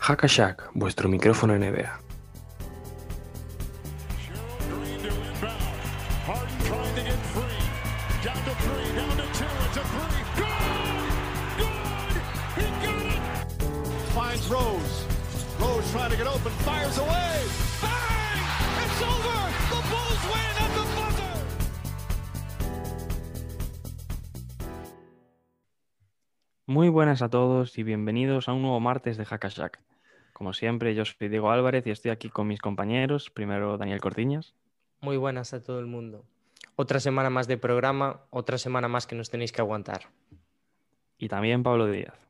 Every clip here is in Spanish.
Hackashack, vuestro micrófono NBA. Buenas a todos y bienvenidos a un nuevo martes de Hackashack. Como siempre, yo soy Diego Álvarez y estoy aquí con mis compañeros. Primero Daniel Cortiñas. Muy buenas a todo el mundo. Otra semana más de programa, otra semana más que nos tenéis que aguantar. Y también Pablo Díaz.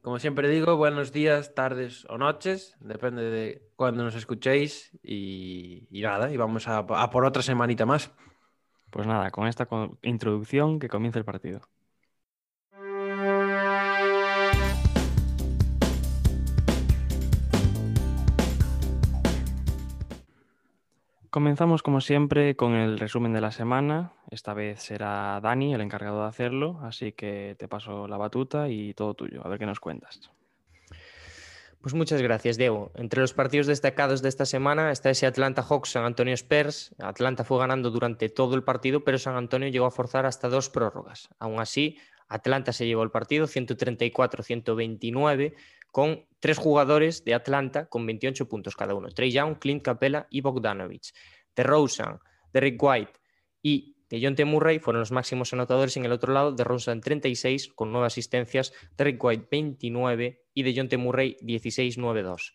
Como siempre digo, buenos días, tardes o noches, depende de cuándo nos escuchéis y, y nada, y vamos a, a por otra semanita más. Pues nada, con esta introducción que comience el partido. Comenzamos como siempre con el resumen de la semana. Esta vez será Dani el encargado de hacerlo, así que te paso la batuta y todo tuyo. A ver qué nos cuentas. Pues muchas gracias, Diego. Entre los partidos destacados de esta semana está ese Atlanta Hawks San Antonio Spurs. Atlanta fue ganando durante todo el partido, pero San Antonio llegó a forzar hasta dos prórrogas. Aún así, Atlanta se llevó el partido 134-129 con tres jugadores de Atlanta con 28 puntos cada uno. Trey Young, Clint Capella y Bogdanovich. DeRozan, Derrick White y DeJounte Murray fueron los máximos anotadores. En el otro lado, DeRozan 36 con 9 asistencias, Derrick White 29 y DeJounte Murray 16-9-2.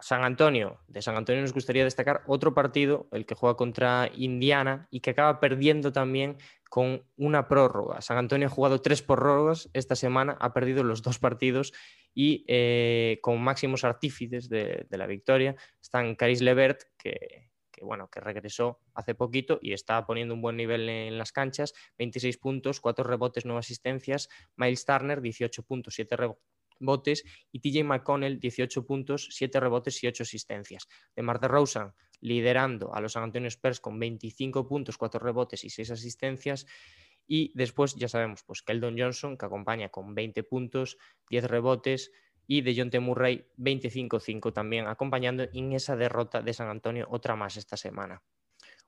San Antonio, de San Antonio nos gustaría destacar otro partido, el que juega contra Indiana y que acaba perdiendo también con una prórroga. San Antonio ha jugado tres prórrogas esta semana, ha perdido los dos partidos y eh, con máximos artífices de, la victoria están Caris Levert, que, que, bueno, que regresó hace poquito y está poniendo un buen nivel en las canchas, 26 puntos, 4 rebotes, 9 asistencias, Miles Turner, 18 puntos, 7 rebotes y TJ McConnell, 18 puntos, 7 rebotes y 8 asistencias. De Mar de Rosen liderando a los San Antonio Spurs con 25 puntos, 4 rebotes y 6 asistencias. Y después ya sabemos, pues Keldon Johnson, que acompaña con 20 puntos, 10 rebotes, y de John T. Murray 25-5 también, acompañando en esa derrota de San Antonio, otra más esta semana.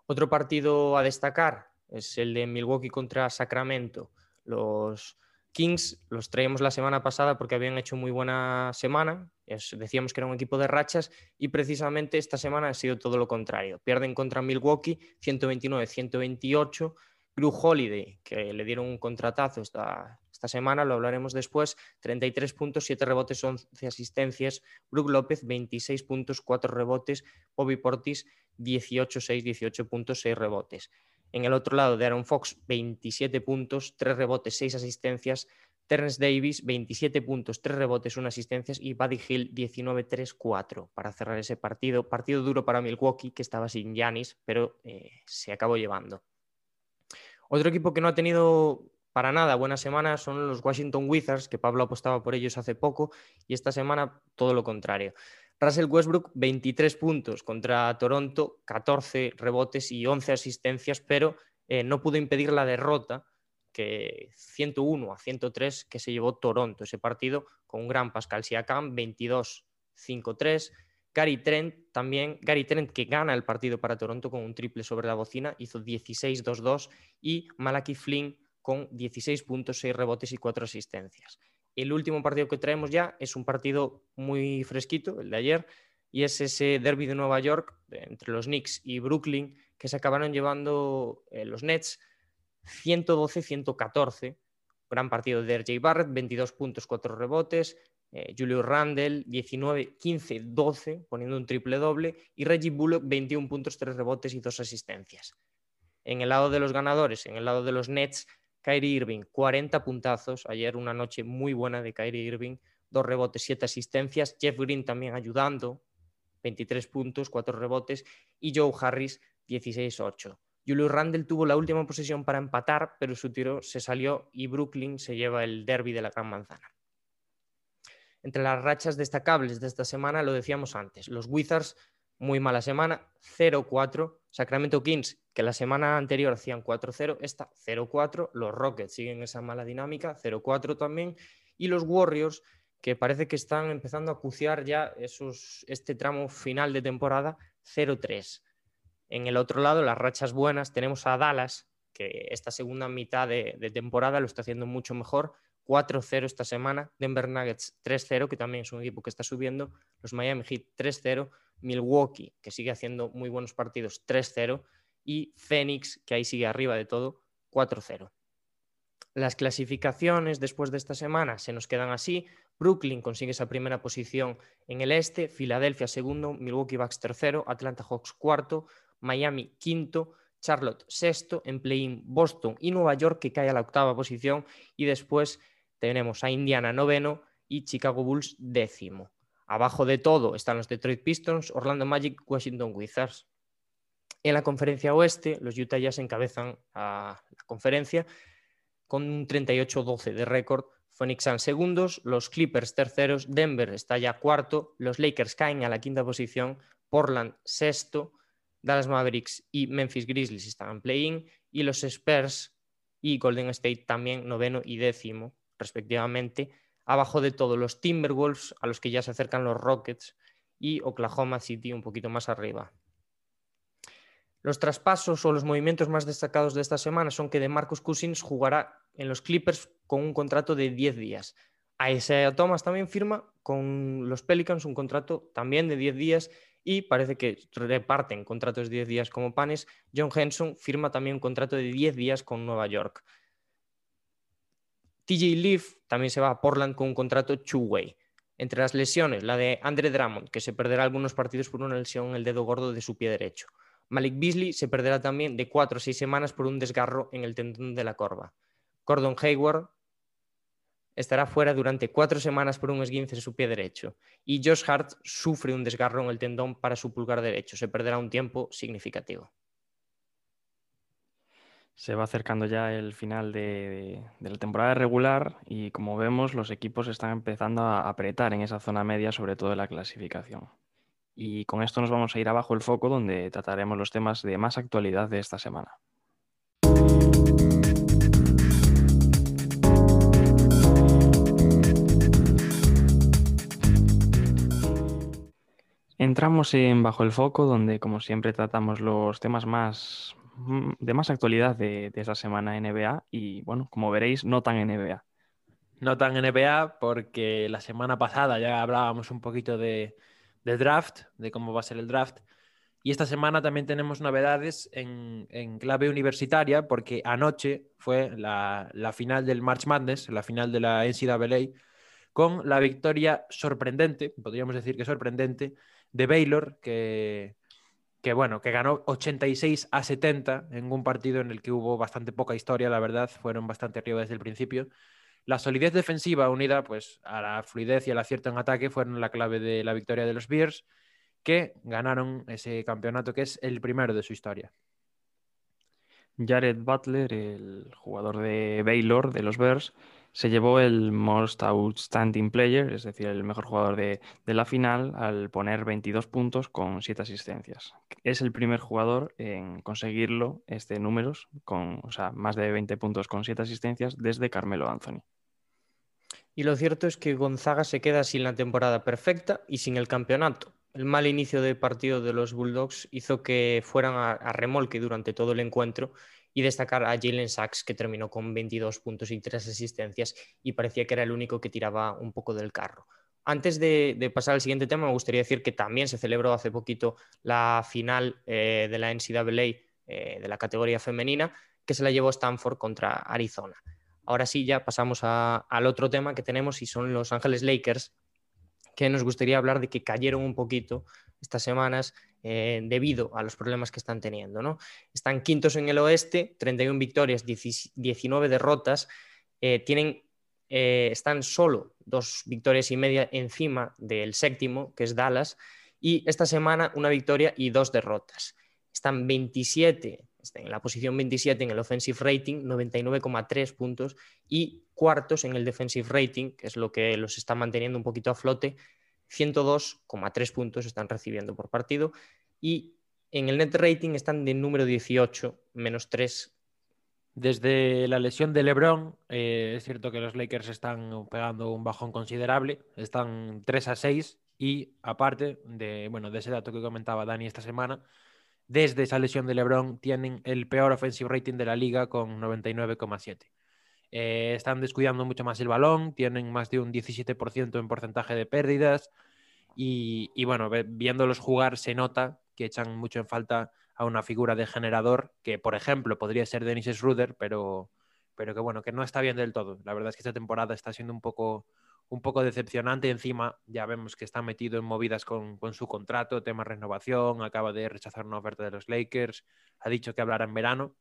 Otro partido a destacar es el de Milwaukee contra Sacramento. Los Kings los traíamos la semana pasada porque habían hecho muy buena semana. Decíamos que era un equipo de rachas y precisamente esta semana ha sido todo lo contrario. Pierden contra Milwaukee 129-128. Drew Holiday, que le dieron un contratazo esta, esta semana, lo hablaremos después, 33 puntos, 7 rebotes, 11 asistencias. Brook López, 26 puntos, 4 rebotes. Bobby Portis, 18-6, 18 puntos, 6 rebotes. En el otro lado de Aaron Fox, 27 puntos, 3 rebotes, 6 asistencias. Terrence Davis, 27 puntos, 3 rebotes, 1 asistencias. Y Buddy Hill, 19-3-4 para cerrar ese partido. Partido duro para Milwaukee, que estaba sin Yanis, pero eh, se acabó llevando. Otro equipo que no ha tenido para nada buena semana son los Washington Wizards, que Pablo apostaba por ellos hace poco, y esta semana todo lo contrario. Russell Westbrook, 23 puntos contra Toronto, 14 rebotes y 11 asistencias, pero eh, no pudo impedir la derrota, que 101 a 103 que se llevó Toronto, ese partido con un gran Pascal Siakam, 22-5-3. Gary Trent también, Gary Trent que gana el partido para Toronto con un triple sobre la bocina, hizo 16-2-2 y Malachi Flynn con 16 puntos, 6 rebotes y 4 asistencias. El último partido que traemos ya es un partido muy fresquito, el de ayer, y es ese derby de Nueva York entre los Knicks y Brooklyn que se acabaron llevando eh, los Nets 112-114. Gran partido de RJ Barrett, 22 puntos, 4 rebotes. Eh, Julius Randle, 19, 15, 12, poniendo un triple doble. Y Reggie Bullock, 21 puntos, 3 rebotes y 2 asistencias. En el lado de los ganadores, en el lado de los Nets, Kyrie Irving, 40 puntazos. Ayer una noche muy buena de Kyrie Irving, 2 rebotes, 7 asistencias. Jeff Green también ayudando, 23 puntos, 4 rebotes. Y Joe Harris, 16-8. Julius Randle tuvo la última posesión para empatar, pero su tiro se salió y Brooklyn se lleva el derby de la Gran Manzana. Entre las rachas destacables de esta semana, lo decíamos antes, los Wizards muy mala semana, 0-4. Sacramento Kings, que la semana anterior hacían 4-0, esta 0-4. Los Rockets siguen esa mala dinámica, 0-4 también. Y los Warriors, que parece que están empezando a acuciar ya esos, este tramo final de temporada, 0-3. En el otro lado, las rachas buenas, tenemos a Dallas, que esta segunda mitad de temporada lo está haciendo mucho mejor, 4-0 esta semana, Denver Nuggets 3-0, que también es un equipo que está subiendo, los Miami Heat 3-0, Milwaukee, que sigue haciendo muy buenos partidos 3-0, y Phoenix, que ahí sigue arriba de todo, 4-0. Las clasificaciones después de esta semana se nos quedan así. Brooklyn consigue esa primera posición en el este, Filadelfia segundo, Milwaukee Bucks tercero, Atlanta Hawks cuarto, Miami quinto, Charlotte sexto, en play-in Boston y Nueva York que cae a la octava posición y después tenemos a Indiana noveno y Chicago Bulls décimo. Abajo de todo están los Detroit Pistons, Orlando Magic, Washington Wizards. En la conferencia oeste, los Utah Jazz encabezan a la conferencia con un 38-12 de récord. Phoenix Suns segundos, los Clippers terceros, Denver está ya cuarto, los Lakers caen a la quinta posición, Portland sexto, Dallas Mavericks y Memphis Grizzlies están en play-in y los Spurs y Golden State también noveno y décimo respectivamente. Abajo de todo los Timberwolves a los que ya se acercan los Rockets y Oklahoma City un poquito más arriba. Los traspasos o los movimientos más destacados de esta semana son que de Marcus Cousins jugará en los Clippers con un contrato de 10 días. A Isaiah Thomas también firma con los Pelicans un contrato también de 10 días y parece que reparten contratos de 10 días como panes. John Henson firma también un contrato de 10 días con Nueva York. TJ Leaf también se va a Portland con un contrato two-way. Entre las lesiones, la de Andre Drummond, que se perderá algunos partidos por una lesión en el dedo gordo de su pie derecho. Malik Beasley se perderá también de 4 o 6 semanas por un desgarro en el tendón de la corva. Gordon Hayward estará fuera durante 4 semanas por un esguince en su pie derecho. Y Josh Hart sufre un desgarro en el tendón para su pulgar derecho. Se perderá un tiempo significativo. Se va acercando ya el final de, de, la temporada regular y como vemos los equipos están empezando a apretar en esa zona media, sobre todo en la clasificación. Y con esto nos vamos a ir abajo el foco donde trataremos los temas de más actualidad de esta semana. Entramos en Bajo el Foco, donde como siempre tratamos los temas más de más actualidad de, de esa semana NBA y bueno, como veréis, no tan NBA. No tan NBA porque la semana pasada ya hablábamos un poquito de, de draft, de cómo va a ser el draft. Y esta semana también tenemos novedades en, en clave universitaria, porque anoche fue la, la, final del March Madness, la final de la NCAA, con la victoria sorprendente, podríamos decir que sorprendente, de Baylor, que, que bueno, que ganó 86 a 70 en un partido en el que hubo bastante poca historia, la verdad, fueron bastante arriba desde el principio. La solidez defensiva unida pues, a la fluidez y al acierto en ataque fueron la clave de la victoria de los Bears, que ganaron ese campeonato que es el primero de su historia. Jared Butler, el jugador de Baylor de los Bears, se llevó el Most Outstanding Player, es decir, el mejor jugador de, la final, al poner 22 puntos con 7 asistencias. Es el primer jugador en conseguirlo, este números, con o sea, más de 20 puntos con 7 asistencias desde Carmelo Anthony. Y lo cierto es que Gonzaga se queda sin la temporada perfecta y sin el campeonato. El mal inicio de partido de los Bulldogs hizo que fueran a remolque durante todo el encuentro y destacar a Jalen Sachs, que terminó con 22 puntos y 3 asistencias y parecía que era el único que tiraba un poco del carro. Antes de, pasar al siguiente tema, me gustaría decir que también se celebró hace poquito la final eh, de la NCAA eh, de la categoría femenina, que se la llevó Stanford contra Arizona. Ahora sí, ya pasamos al otro tema que tenemos y son los Ángeles Lakers, que nos gustaría hablar de que cayeron un poquito estas semanas eh, debido a los problemas que están teniendo. ¿no? Están quintos en el oeste, 31 victorias, 19 derrotas, eh, tienen, eh, están solo dos victorias y media encima del séptimo, que es Dallas, y esta semana una victoria y dos derrotas. Están 27 en la posición 27 en el offensive rating, 99,3 puntos, y cuartos en el defensive rating, que es lo que los está manteniendo un poquito a flote, 102,3 puntos están recibiendo por partido y en el net rating están de número 18, menos 3. Desde la lesión de LeBron, eh, es cierto que los Lakers están pegando un bajón considerable, están 3 a 6 y aparte de, bueno, de ese dato que comentaba Dani esta semana, desde esa lesión de LeBron tienen el peor offensive rating de la liga con 99,7. Eh, están descuidando mucho más el balón, tienen más de un 17% en porcentaje de pérdidas y, bueno, viéndolos jugar se nota que echan mucho en falta a una figura de generador que, por ejemplo, podría ser Dennis Schroeder, pero, pero que bueno, que no está bien del todo. La verdad es que esta temporada está siendo un poco, un poco decepcionante. Encima, ya vemos que está metido en movidas con, con su contrato, tema renovación, acaba de rechazar una oferta de los Lakers, ha dicho que hablará en verano.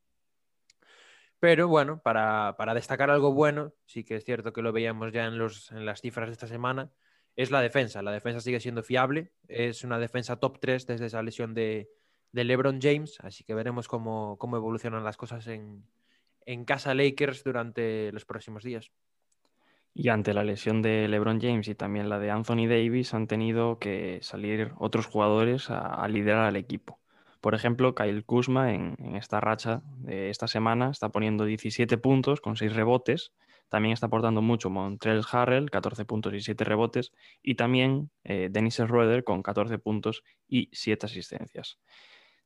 Pero bueno, para, para, destacar algo bueno, sí que es cierto que lo veíamos ya en, los, en las cifras de esta semana, es la defensa. La defensa sigue siendo fiable, es una defensa top 3 desde esa lesión de, de LeBron James, así que veremos cómo, cómo evolucionan las cosas en, en, casa Lakers durante los próximos días. Y ante la lesión de LeBron James y también la de Anthony Davis han tenido que salir otros jugadores a, liderar al equipo. Por ejemplo, Kyle Kuzma en, esta racha de esta semana está poniendo 17 puntos con 6 rebotes también está aportando mucho Montrell Harrell, 14 puntos y 7 rebotes. Y también eh, Dennis Schroeder con 14 puntos y 7 asistencias.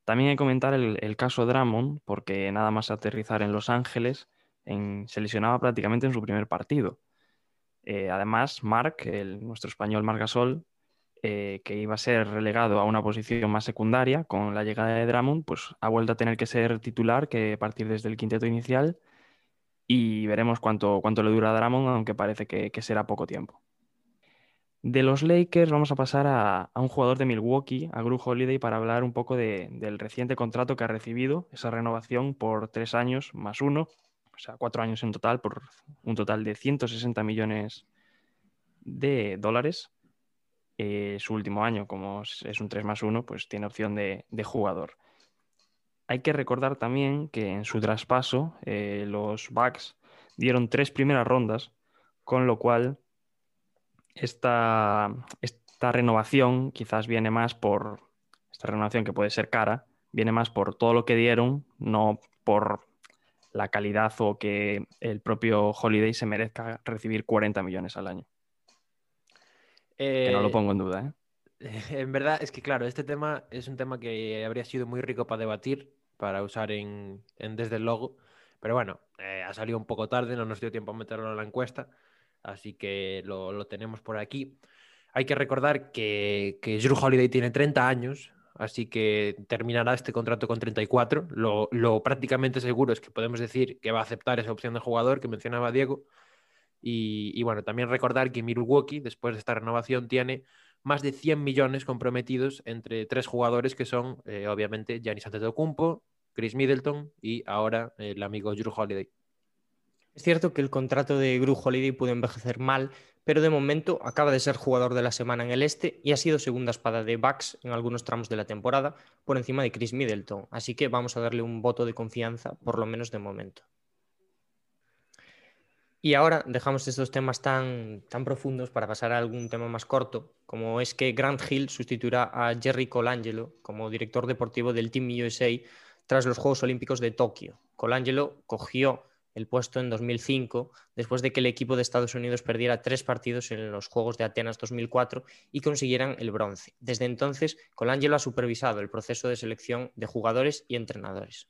También hay que comentar el, el caso Drummond, porque nada más aterrizar en Los Ángeles, se lesionaba prácticamente en su primer partido. Eh, además, Mark, el, nuestro español Marc Gasol, eh, que iba a ser relegado a una posición más secundaria con la llegada de Drummond, pues ha vuelto a tener que ser titular, que partir desde el quinteto inicial y veremos cuánto, cuánto le dura a aunque parece que, será poco tiempo. De los Lakers vamos a pasar a, a un jugador de Milwaukee, a Gru Holiday, para hablar un poco de, del reciente contrato que ha recibido, esa renovación por tres años más uno, o sea, cuatro años en total, por un total de 160 millones de dólares. Eh, su último año, como es un 3 más 1, pues tiene opción de, de jugador. Hay que recordar también que en su traspaso eh, los Bucks dieron tres primeras rondas, con lo cual esta, esta renovación quizás viene más por, esta renovación que puede ser cara, viene más por todo lo que dieron, no por la calidad o que el propio Holiday se merezca recibir 40 millones al año. Eh, que no lo pongo en duda. ¿eh? En verdad, es que claro, este tema es un tema que habría sido muy rico para debatir, para usar en, en desde el logo, pero bueno, eh, ha salido un poco tarde, no nos dio tiempo a meterlo en la encuesta, así que lo, lo tenemos por aquí. Hay que recordar que, que Drew Holiday tiene 30 años, así que terminará este contrato con 34. Lo, lo, prácticamente seguro es que podemos decir que va a aceptar esa opción de jugador que mencionaba Diego. Y, bueno, también recordar que Milwaukee, después de esta renovación, tiene más de 100 millones comprometidos entre tres jugadores que son, eh, obviamente, Giannis Antetokounmpo, Chris Middleton y ahora el amigo Drew Holiday. Es cierto que el contrato de Drew Holiday pudo envejecer mal, pero de momento acaba de ser jugador de la semana en el este y ha sido segunda espada de Bucks en algunos tramos de la temporada por encima de Chris Middleton, así que vamos a darle un voto de confianza, por lo menos de momento. Y ahora dejamos estos temas tan, tan profundos para pasar a algún tema más corto, como es que Grant Hill sustituirá a Jerry Colangelo como director deportivo del Team USA tras los Juegos Olímpicos de Tokio. Colangelo cogió el puesto en 2005 después de que el equipo de Estados Unidos perdiera tres partidos en los Juegos de Atenas 2004 y consiguieran el bronce. Desde entonces, Colangelo ha supervisado el proceso de selección de jugadores y entrenadores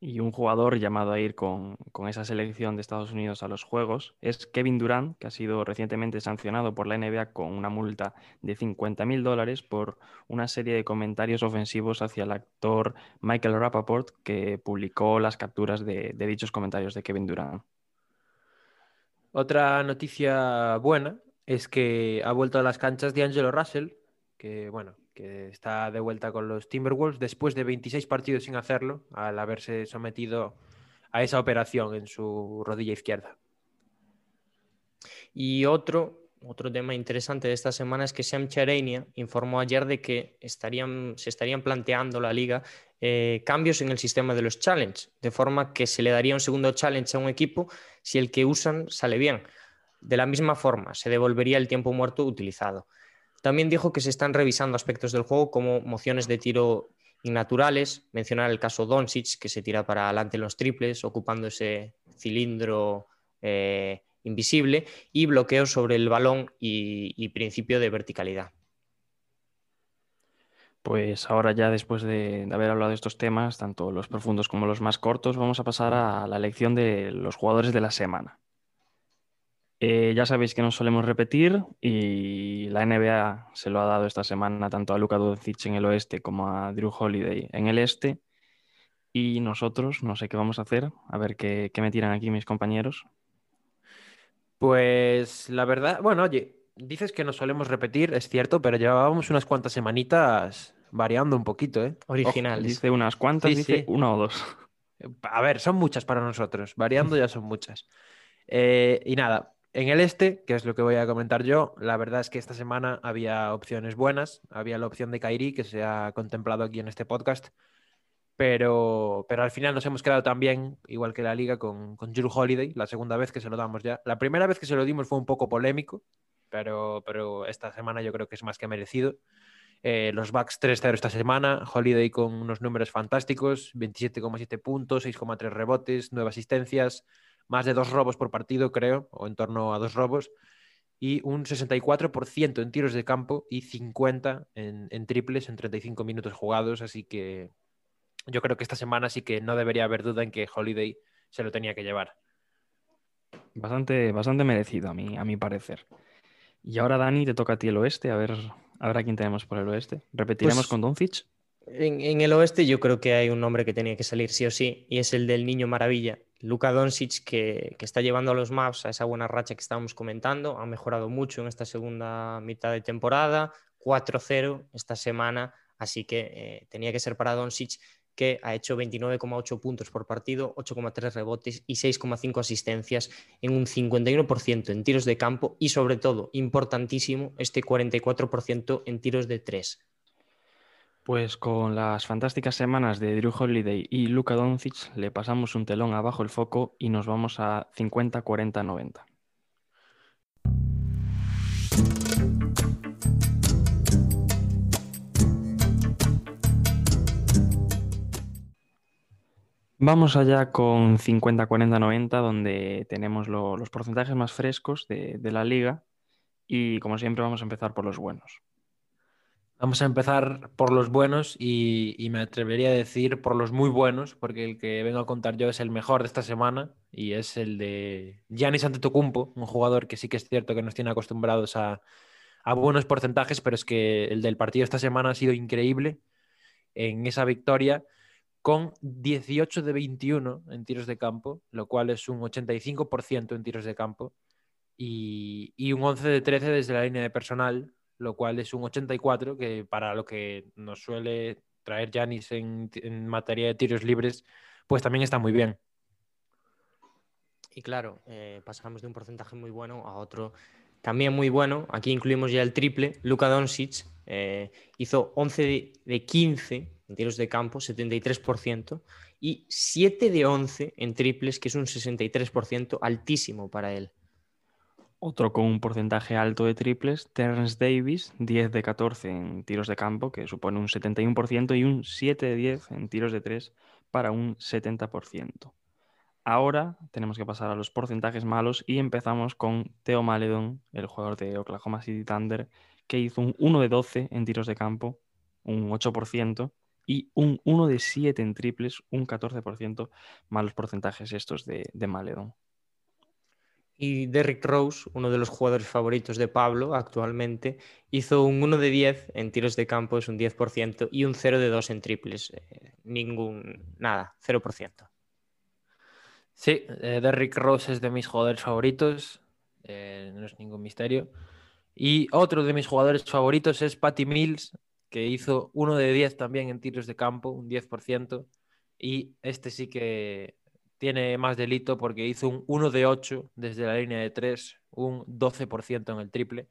y un jugador llamado a ir con, con, esa selección de Estados Unidos a los Juegos es Kevin Durant, que ha sido recientemente sancionado por la NBA con una multa de 50 mil dólares por una serie de comentarios ofensivos hacia el actor Michael Rappaport, que publicó las capturas de, de dichos comentarios de Kevin Durant. Otra noticia buena es que ha vuelto a las canchas de Angelo Russell, que bueno, que está de vuelta con los Timberwolves después de 26 partidos sin hacerlo, al haberse sometido a esa operación en su rodilla izquierda. Y otro, otro tema interesante de esta semana es que Sam Charania informó ayer de que estarían, se estarían planteando la liga eh, cambios en el sistema de los challenge, de forma que se le daría un segundo challenge a un equipo si el que usan sale bien. De la misma forma, se devolvería el tiempo muerto utilizado. También dijo que se están revisando aspectos del juego como mociones de tiro innaturales, mencionar el caso Doncic, que se tira para adelante en los triples, ocupando ese cilindro eh, invisible, y bloqueo sobre el balón y, y principio de verticalidad. Pues ahora ya después de, de haber hablado de estos temas, tanto los profundos como los más cortos, vamos a pasar a la elección de los jugadores de la semana. Eh, ya sabéis que no solemos repetir y la NBA se lo ha dado esta semana tanto a Luka Doncic en el oeste como a Drew Holiday en el este. Y nosotros, no sé qué vamos a hacer, a ver qué, qué me tiran aquí mis compañeros. Pues la verdad, bueno, oye, dices que no solemos repetir, es cierto, pero llevábamos unas cuantas semanitas variando un poquito, ¿eh? Originales. Dice unas cuantas, Sí, dice sí. una o dos. A ver, son muchas para nosotros. Variando ya son muchas. Eh, y nada, en el este, que es lo que voy a comentar yo, la verdad es que esta semana había opciones buenas. Había la opción de Kairi, que se ha contemplado aquí en este podcast. Pero, pero al final nos hemos quedado también, igual que la liga, con, con Drew Holiday, la segunda vez que se lo damos ya. La primera vez que se lo dimos fue un poco polémico, pero, pero esta semana yo creo que es más que merecido. Eh, los Bucks 3-0 esta semana, Holiday con unos números fantásticos, 27,7 puntos, 6,3 rebotes, 9 asistencias, más de dos robos por partido, creo, o en torno a dos robos, y un 64% en tiros de campo y 50 en, en triples en 35 minutos jugados, así que yo creo que esta semana sí que no debería haber duda en que Holiday se lo tenía que llevar. Bastante, bastante merecido a mi, a mi parecer. Y ahora, Dani, te toca a ti el oeste, a ver, a ver a quién tenemos por el oeste. ¿Repetiremos Pues- con Doncic? En, en el oeste yo creo que hay un nombre que tenía que salir sí o sí, y es el del niño maravilla, Luka Doncic, que, está llevando a los Mavs a esa buena racha que estábamos comentando. Ha mejorado mucho en esta segunda mitad de temporada, 4-0 esta semana, así que eh, tenía que ser para Doncic, que ha hecho 29,8 puntos por partido, 8,3 rebotes y 6,5 asistencias en un 51% en tiros de campo y sobre todo, importantísimo, este 44% en tiros de 3. Pues con las fantásticas semanas de Drew Holiday y Luka Doncic le pasamos un telón abajo el foco y nos vamos a 50, 40, 90. Vamos allá con 50, 40, 90, donde tenemos lo- los porcentajes más frescos de la liga y como siempre vamos a empezar por los buenos. Vamos a empezar por los buenos y, me atrevería a decir por los muy buenos, porque el que vengo a contar yo es el mejor de esta semana y es el de Giannis Antetokounmpo, un jugador que sí que es cierto que nos tiene acostumbrados a, buenos porcentajes, pero es que el del partido esta semana ha sido increíble en esa victoria con 18 de 21 en tiros de campo, lo cual es un 85% en tiros de campo y, y un 11 de 13 desde la línea de personal, lo cual es un 84, que para lo que nos suele traer Janis en, materia de tiros libres, pues también está muy bien. Y claro, eh, pasamos de un porcentaje muy bueno a otro también muy bueno. Aquí incluimos ya el triple. Luka Doncic eh, hizo 11 de, de 15 en tiros de campo, 73%, y 7 de 11 en triples, que es un 63%, altísimo para él. Otro con un porcentaje alto de triples, Terrence Davis, 10 de 14 en tiros de campo, que supone un 71%, y un 7 de 10 en tiros de 3 para un 70%. Ahora tenemos que pasar a los porcentajes malos y empezamos con Theo Maledon, el jugador de Oklahoma City Thunder, que hizo un 1 de 12 en tiros de campo, un 8%, y un 1 de 7 en triples, un 14%, malos porcentajes estos de, de Maledon. Y Derrick Rose, uno de los jugadores favoritos de Pablo actualmente, hizo un 1 de 10 en tiros de campo, es un 10%, y un 0 de 2 en triples. Eh, ningún, nada, 0%. Sí, eh, Derrick Rose es de mis jugadores favoritos, eh, no es ningún misterio. Y otro de mis jugadores favoritos es Patty Mills, que hizo 1 de 10 también en tiros de campo, un 10%. Y este sí que tiene más delito porque hizo un 1 de 8 desde la línea de 3, un 12% en el triple.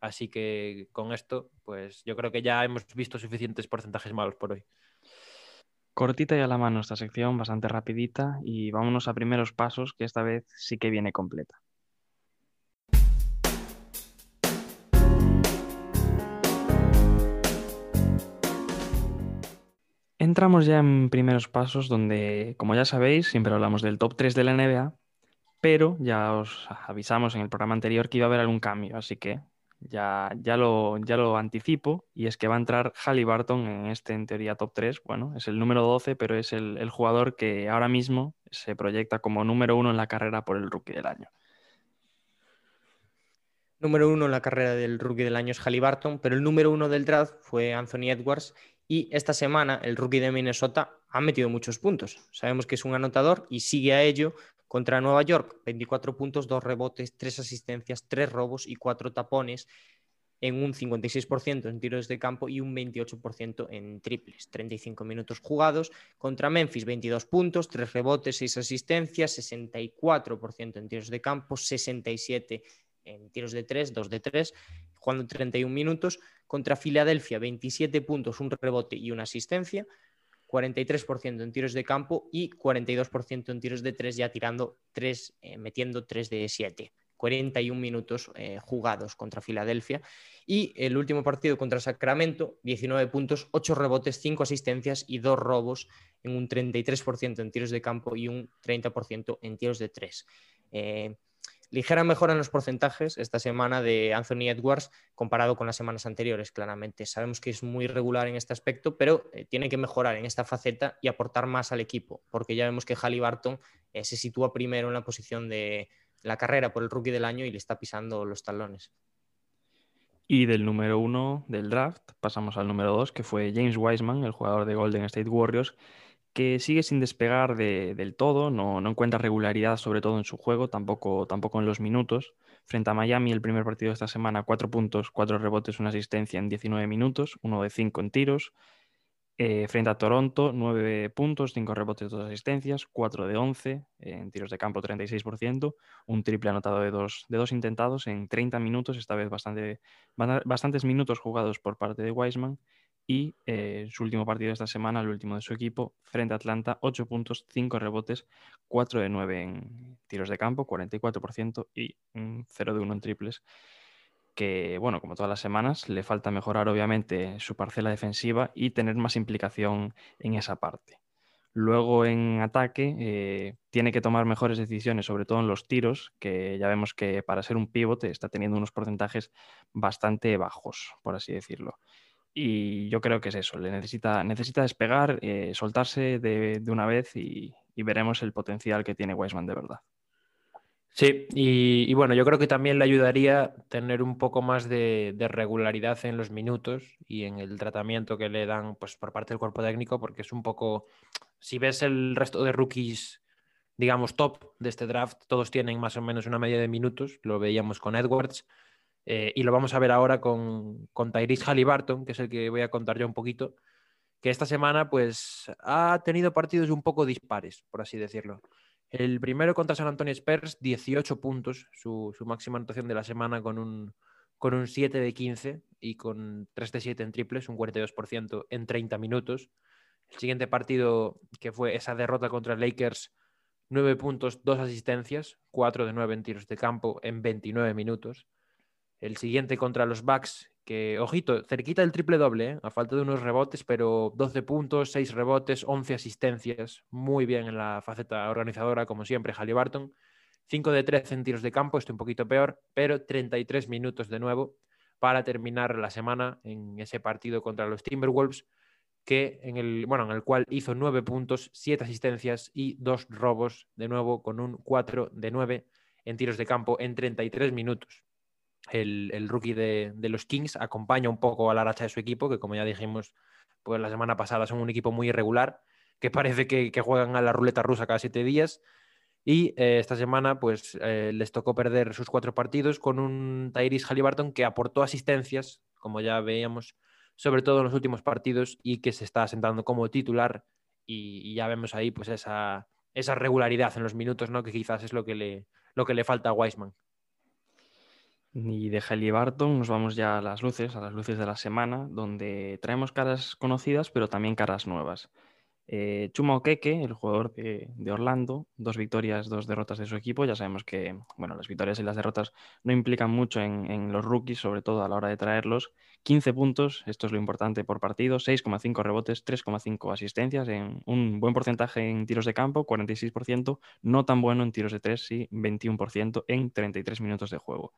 Así que con esto, pues yo creo que ya hemos visto suficientes porcentajes malos por hoy. Cortita y a la mano esta sección, bastante rapidita, y vámonos a primeros pasos, que esta vez sí que viene completa. Entramos ya en primeros pasos donde, como ya sabéis, siempre hablamos del top 3 de la NBA, pero ya os avisamos en el programa anterior que iba a haber algún cambio, así que ya, ya, lo, ya lo anticipo y es que va a entrar Halliburton en este, en teoría, top 3. Bueno, es el número 12, pero es el, jugador que ahora mismo se proyecta como número uno en la carrera por el rookie del año. Número uno en la carrera del rookie del año es Halliburton, pero el número uno del draft fue Anthony Edwards y esta semana el rookie de Minnesota ha metido muchos puntos. Sabemos que es un anotador y sigue a ello contra Nueva York. 24 puntos, 2 rebotes, 3 asistencias, 3 robos y 4 tapones en un 56% en tiros de campo y un 28% en triples. 35 minutos jugados contra Memphis, 22 puntos, 3 rebotes, 6 asistencias, 64% en tiros de campo, 67 en tiros de 3, 2 de 3, jugando 31 minutos. Contra Filadelfia, 27 puntos, un rebote y una asistencia. 43% en tiros de campo y 42% en tiros de 3, ya tirando 3, eh, metiendo 3 de 7. 41 minutos eh, jugados contra Filadelfia. Y el último partido contra Sacramento, 19 puntos, 8 rebotes, 5 asistencias y 2 robos en un 33% en tiros de campo y un 30% en tiros de 3. Eh, ligera mejora en los porcentajes esta semana de Anthony Edwards comparado con las semanas anteriores, claramente. Sabemos que es muy regular en este aspecto, pero eh, tiene que mejorar en esta faceta y aportar más al equipo, porque ya vemos que Halliburton eh, se sitúa primero en la posición de la carrera por el rookie del año y le está pisando los talones. Y del número uno del draft pasamos al número dos, que fue James Wiseman, el jugador de Golden State Warriors, que sigue sin despegar del todo, no, encuentra regularidad sobre todo en su juego, tampoco, tampoco en los minutos. Frente a Miami, el primer partido de esta semana, 4 puntos, 4 rebotes, una asistencia en 19 minutos, 1 de 5 en tiros. Eh, frente a Toronto, 9 puntos, 5 rebotes, 2 asistencias, 4 de 11 en tiros de campo, 36%, un triple anotado de dos, de dos intentados en 30 minutos, esta vez bastante, bastantes minutos jugados por parte de Wiseman y eh, su último partido de esta semana, el último de su equipo, frente a Atlanta, 8 puntos, 5 rebotes, 4 de 9 en tiros de campo, 44% y 0 de 1 en triples. Que, bueno, como todas las semanas, le falta mejorar obviamente su parcela defensiva y tener más implicación en esa parte. Luego en ataque eh, tiene que tomar mejores decisiones, sobre todo en los tiros, que ya vemos que para ser un pivote está teniendo unos porcentajes bastante bajos, por así decirlo. Y yo creo que es eso, le necesita, necesita despegar, eh, soltarse de, una vez y, veremos el potencial que tiene Weisman de verdad. Sí, y, bueno, yo creo que también le ayudaría tener un poco más de, regularidad en los minutos y en el tratamiento que le dan pues, por parte del cuerpo técnico, porque es un poco, si ves el resto de rookies, digamos, top de este draft, todos tienen más o menos una media de minutos, lo veíamos con Edwards, eh, y lo vamos a ver ahora con, con Tyrese Halliburton, que es el que voy a contar yo un poquito, que esta semana pues ha tenido partidos un poco dispares, por así decirlo. El primero contra San Antonio Spurs, 18 puntos, su, máxima anotación de la semana con un, con un 7 de 15 y con 3 de 7 en triples, un 42% en 30 minutos. El siguiente partido, que fue esa derrota contra Lakers, 9 puntos, 2 asistencias, 4 de 9 en tiros de campo en 29 minutos. El siguiente contra los Bucks, que, ojito, cerquita del triple doble, ¿eh? a falta de unos rebotes, pero 12 puntos, 6 rebotes, 11 asistencias. Muy bien en la faceta organizadora, como siempre, Halliburton. 5 de 13 en tiros de campo, esto un poquito peor, pero 33 minutos de nuevo para terminar la semana en ese partido contra los Timberwolves, que en el, bueno, en el cual hizo 9 puntos, 7 asistencias y 2 robos, de nuevo con un 4 de 9 en tiros de campo en 33 minutos el, rookie de, los Kings acompaña un poco a la racha de su equipo, que como ya dijimos, pues la semana pasada son un equipo muy irregular, que parece que, juegan a la ruleta rusa cada siete días. Y eh, esta semana, pues eh, les tocó perder sus cuatro partidos con un Tyrese Halliburton que aportó asistencias, como ya veíamos, sobre todo en los últimos partidos, y que se está sentando como titular. Y, ya vemos ahí, pues, esa, esa regularidad en los minutos, ¿no? Que quizás es lo que le, lo que le falta a Wiseman. Y de Barton nos vamos ya a las luces, a las luces de la semana, donde traemos caras conocidas, pero también caras nuevas. Eh, Chuma Okeke, el jugador de, Orlando, dos victorias, dos derrotas de su equipo. Ya sabemos que bueno, las victorias y las derrotas no implican mucho en, los rookies, sobre todo a la hora de traerlos. 15 puntos, esto es lo importante por partido, 6,5 rebotes, 3,5 asistencias, en un buen porcentaje en tiros de campo, 46%, no tan bueno en tiros de 3, sí, 21% en 33 minutos de juego.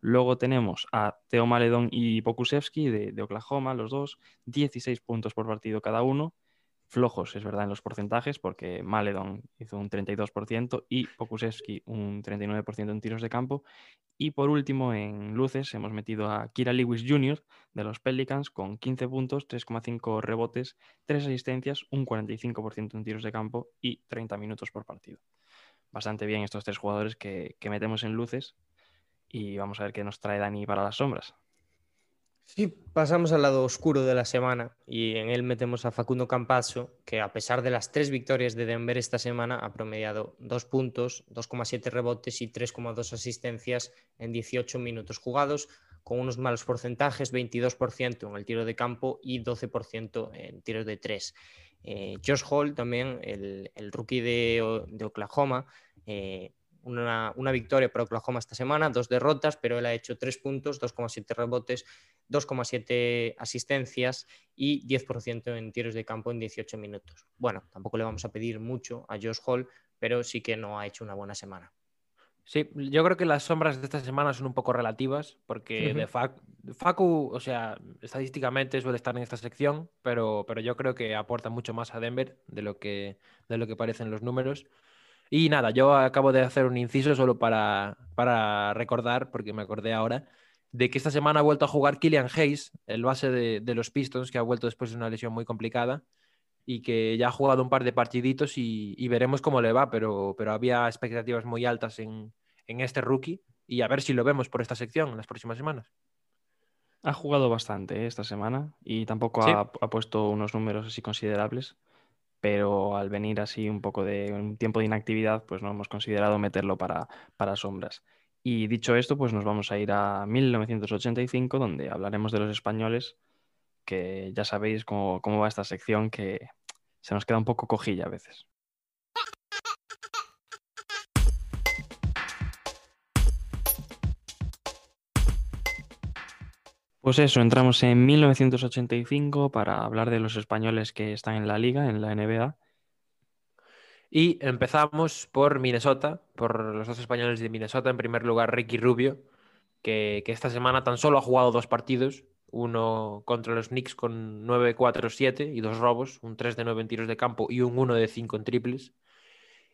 Luego tenemos a Teo Maledon y Pokusevski de, de Oklahoma, los dos, 16 puntos por partido cada uno flojos, es verdad, en los porcentajes, porque Maledon hizo un 32% y Pokusevski un 39% en tiros de campo. Y por último, en luces, hemos metido a Kira Lewis Jr. de los Pelicans con 15 puntos, 3,5 rebotes, 3 asistencias, un 45% en tiros de campo y 30 minutos por partido. Bastante bien estos tres jugadores que, que metemos en luces y vamos a ver qué nos trae Dani para las sombras. Sí, pasamos al lado oscuro de la semana y en él metemos a Facundo Campasso, que a pesar de las tres victorias de Denver esta semana ha promediado dos puntos, 2,7 rebotes y 3,2 asistencias en 18 minutos jugados, con unos malos porcentajes, 22% en el tiro de campo y 12% en tiros de tres. Eh, Josh Hall también, el, el rookie de, de Oklahoma, eh, una, una, victoria para Oklahoma esta semana, dos derrotas, pero él ha hecho tres puntos, 2,7 rebotes, 2,7 asistencias y 10% en tiros de campo en 18 minutos. Bueno, tampoco le vamos a pedir mucho a Josh Hall, pero sí que no ha hecho una buena semana. Sí, yo creo que las sombras de esta semana son un poco relativas, porque uh -huh. de, Fac, de, Facu, o sea, estadísticamente suele estar en esta sección, pero, pero yo creo que aporta mucho más a Denver de lo que, de lo que parecen los números. Y nada, yo acabo de hacer un inciso solo para, para recordar, porque me acordé ahora, de que esta semana ha vuelto a jugar Killian Hayes, el base de, de, los Pistons, que ha vuelto después de una lesión muy complicada y que ya ha jugado un par de partiditos y, y veremos cómo le va, pero, pero había expectativas muy altas en, en, este rookie y a ver si lo vemos por esta sección en las próximas semanas. Ha jugado bastante ¿eh? esta semana y tampoco ¿Sí? ha, ha, puesto unos números así considerables, pero al venir así un poco de un tiempo de inactividad, pues no hemos considerado meterlo para, para sombras. Y dicho esto, pues nos vamos a ir a 1985, donde hablaremos de los españoles, que ya sabéis cómo, cómo va esta sección, que se nos queda un poco cojilla a veces. Pues eso, entramos en 1985 para hablar de los españoles que están en la liga, en la NBA. Y empezamos por Minnesota, por los dos españoles de Minnesota. En primer lugar, Ricky Rubio, que, esta semana tan solo ha jugado dos partidos, uno contra los Knicks con 9-4-7 y dos robos, un 3 de 9 en tiros de campo y un 1 de 5 en triples.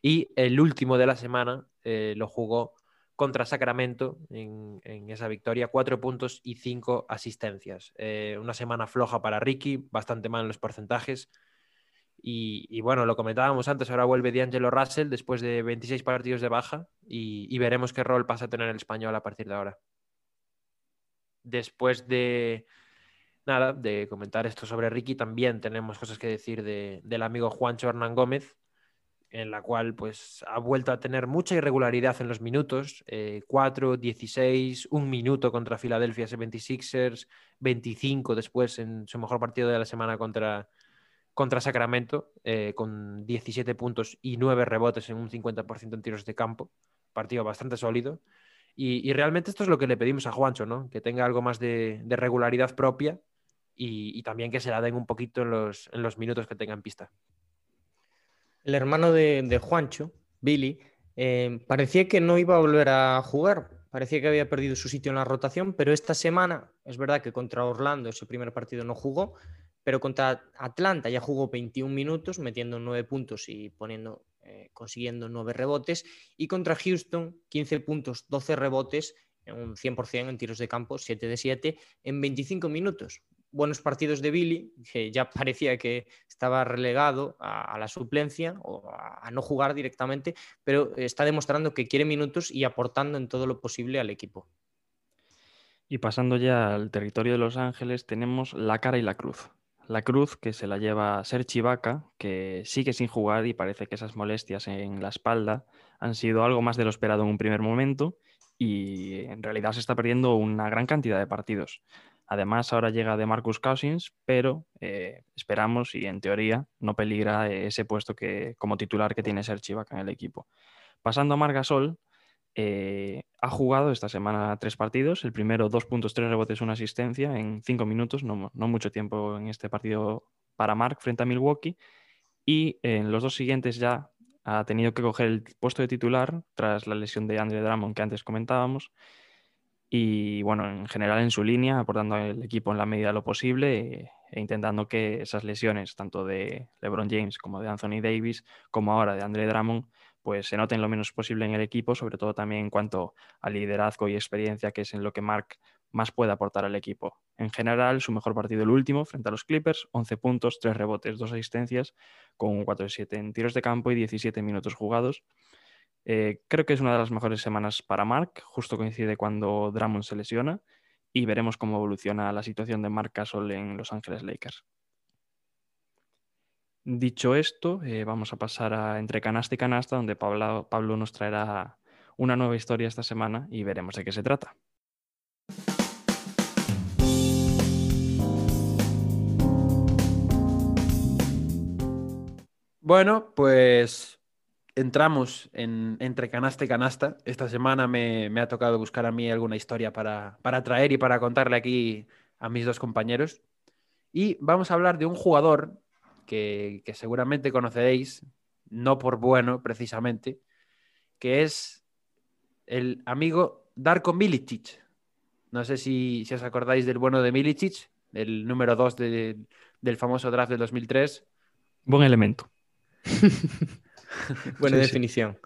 Y el último de la semana eh, lo jugó contra Sacramento en, esa victoria, cuatro puntos y cinco asistencias. Eh, una semana floja para Ricky, bastante mal en los porcentajes. Y, y, bueno, lo comentábamos antes, ahora vuelve D'Angelo Russell después de 26 partidos de baja y, y, veremos qué rol pasa a tener el español a partir de ahora. Después de nada, de comentar esto sobre Ricky, también tenemos cosas que decir de, del amigo Juancho Hernán Gómez, en la cual pues ha vuelto a tener mucha irregularidad en los minutos, eh, 4, 16, un minuto contra Philadelphia 76ers, 25 después en su mejor partido de la semana contra, contra Sacramento, eh, con 17 puntos y 9 rebotes en un 50% en tiros de campo, partido bastante sólido. Y, realmente esto es lo que le pedimos a Juancho, ¿no? que tenga algo más de, regularidad propia y, también que se la den un poquito los, en los minutos que tenga en pista. El hermano de, Juancho, Billy, eh, parecía que no iba a volver a jugar, parecía que había perdido su sitio en la rotación, pero esta semana es verdad que contra Orlando ese primer partido no jugó, pero contra Atlanta ya jugó 21 minutos, metiendo 9 puntos y poniendo, eh, consiguiendo 9 rebotes, y contra Houston 15 puntos, 12 rebotes, un 100% en tiros de campo, 7 de 7, en 25 minutos buenos partidos de Billy, que ya parecía que estaba relegado a, la suplencia o a, a, no jugar directamente, pero está demostrando que quiere minutos y aportando en todo lo posible al equipo. Y pasando ya al territorio de Los Ángeles, tenemos la cara y la cruz. La cruz que se la lleva Sergi Vaca, que sigue sin jugar y parece que esas molestias en la espalda han sido algo más de lo esperado en un primer momento y en realidad se está perdiendo una gran cantidad de partidos Además, ahora llega de Marcus Cousins, pero eh, esperamos y en teoría no peligra ese puesto que, como titular que tiene Serge Ibaka en el equipo. Pasando a Margasol, eh, ha jugado esta semana tres partidos. El primero, dos puntos, tres rebotes, una asistencia en cinco minutos, no, no mucho tiempo en este partido para Mark frente a Milwaukee. Y en los dos siguientes ya ha tenido que coger el puesto de titular tras la lesión de Andre Drummond que antes comentábamos. Y bueno, en general en su línea, aportando al equipo en la medida de lo posible e intentando que esas lesiones, tanto de LeBron James como de Anthony Davis, como ahora de Andre Drummond, pues se noten lo menos posible en el equipo, sobre todo también en cuanto a liderazgo y experiencia, que es en lo que Mark más puede aportar al equipo. En general, su mejor partido el último, frente a los Clippers, 11 puntos, 3 rebotes, 2 asistencias, con 4-7 en tiros de campo y 17 minutos jugados. Eh, creo que es una de las mejores semanas para Mark, justo coincide cuando Drummond se lesiona y veremos cómo evoluciona la situación de Mark Castle en Los Ángeles Lakers. Dicho esto, eh, vamos a pasar a entre canasta y canasta, donde Pablo, Pablo nos traerá una nueva historia esta semana y veremos de qué se trata. Bueno, pues entramos en, entre canasta y canasta. Esta semana me, ha tocado buscar a mí alguna historia para, para, traer y para contarle aquí a mis dos compañeros. Y vamos a hablar de un jugador que, seguramente conoceréis, no por bueno precisamente, que es el amigo Darko Milicic. No sé si, os acordáis del bueno de Milicic, el número 2 del famoso draft del 2003. Buen elemento. Buena definición.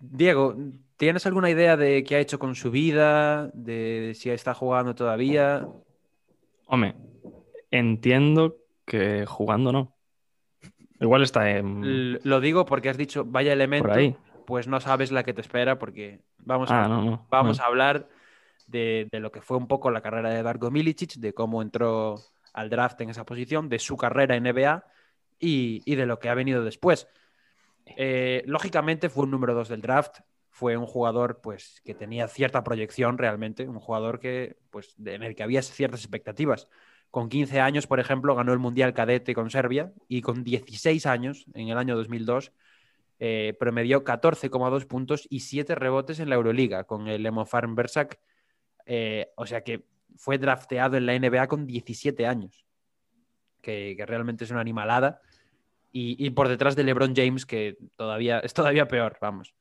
Diego, ¿tienes alguna idea de qué ha hecho con su vida? ¿De si está jugando todavía? Hombre, entiendo que jugando no. Igual está en... Lo digo porque has dicho vaya elemento, pues no sabes la que te espera porque vamos a, ah, vamos a hablar de, lo que fue un poco la carrera de Darko Milicic, de cómo entró al draft en esa posición, de su carrera en NBA y, de lo que ha venido después. Eh, lógicamente fue un número dos del draft, fue un jugador pues, que tenía cierta proyección realmente, un jugador que, pues, en el que había ciertas expectativas. Con 15 años, por ejemplo, ganó el Mundial Cadete con Serbia y con 16 años, en el año 2002, eh, promedió 14,2 puntos y 7 rebotes en la Euroliga con el Emo Farm Bersak. Eh, o sea que fue drafteado en la NBA con 17 años, que realmente es una animalada y, por detrás de LeBron James, que todavía es todavía peor, vamos.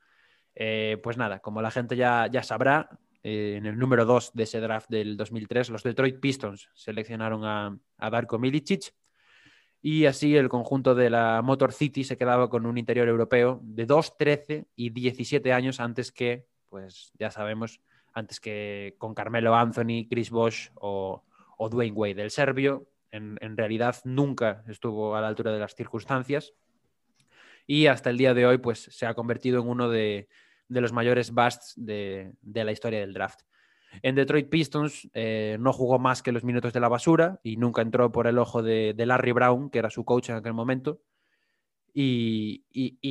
Eh, pues nada, como la gente ya, ya sabrá, eh, en el número 2 de ese draft del 2003, los Detroit Pistons seleccionaron a, a Darko Milicic y así el conjunto de la Motor City se quedaba con un interior europeo de 2, 13 y 17 años antes que, pues ya sabemos, antes que con Carmelo Anthony, Chris Bosh o, o Dwayne Wade. El serbio en, realidad nunca estuvo a la altura de las circunstancias y hasta el día de hoy pues se ha convertido en uno de, los mayores busts de, la historia del draft. En Detroit Pistons eh, no jugó más que los minutos de la basura y nunca entró por el ojo de, Larry Brown, que era su coach en aquel momento. Y,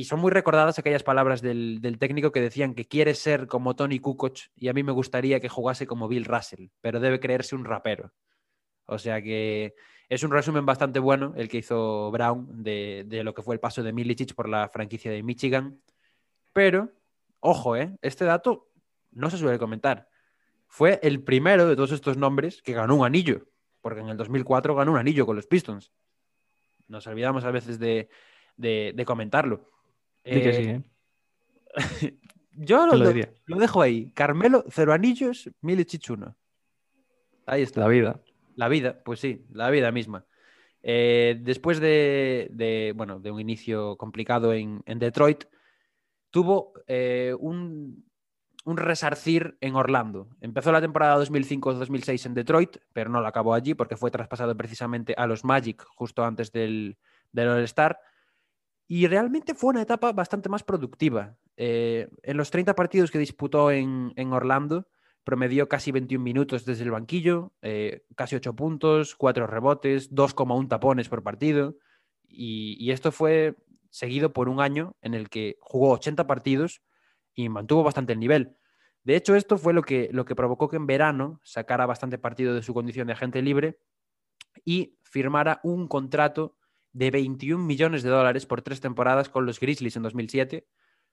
son muy recordadas aquellas palabras del, del, técnico que decían que quiere ser como Tony Kukoc y a mí me gustaría que jugase como Bill Russell, pero debe creerse un rapero. O sea que es un resumen bastante bueno el que hizo Brown de, lo que fue el paso de Milicic por la franquicia de Michigan. Pero, ojo, ¿eh? este dato no se suele comentar. Fue el primero de todos estos nombres que ganó un anillo, porque en el 2004 ganó un anillo con los Pistons. Nos olvidamos a veces de, comentarlo. Sí que sí, ¿eh? Yo lo, lo, dejo ahí. Carmelo, cero anillos, Milicic uno. Ahí está. La vida. La vida, pues sí, la vida misma. Eh, después de, bueno, de un inicio complicado en, Detroit, tuvo eh, un, resarcir en Orlando. Empezó la temporada 2005-2006 en Detroit, pero no la acabó allí porque fue traspasado precisamente a los Magic justo antes del, del All-Star. Y realmente fue una etapa bastante más productiva. Eh, en los 30 partidos que disputó en, en Orlando, promedió casi 21 minutos desde el banquillo, eh, casi 8 puntos, 4 rebotes, 2,1 tapones por partido. Y, esto fue seguido por un año en el que jugó 80 partidos y mantuvo bastante el nivel. De hecho, esto fue lo que, lo que provocó que en verano sacara bastante partido de su condición de agente libre y firmara un contrato de 21 millones de dólares por tres temporadas con los Grizzlies en 2007.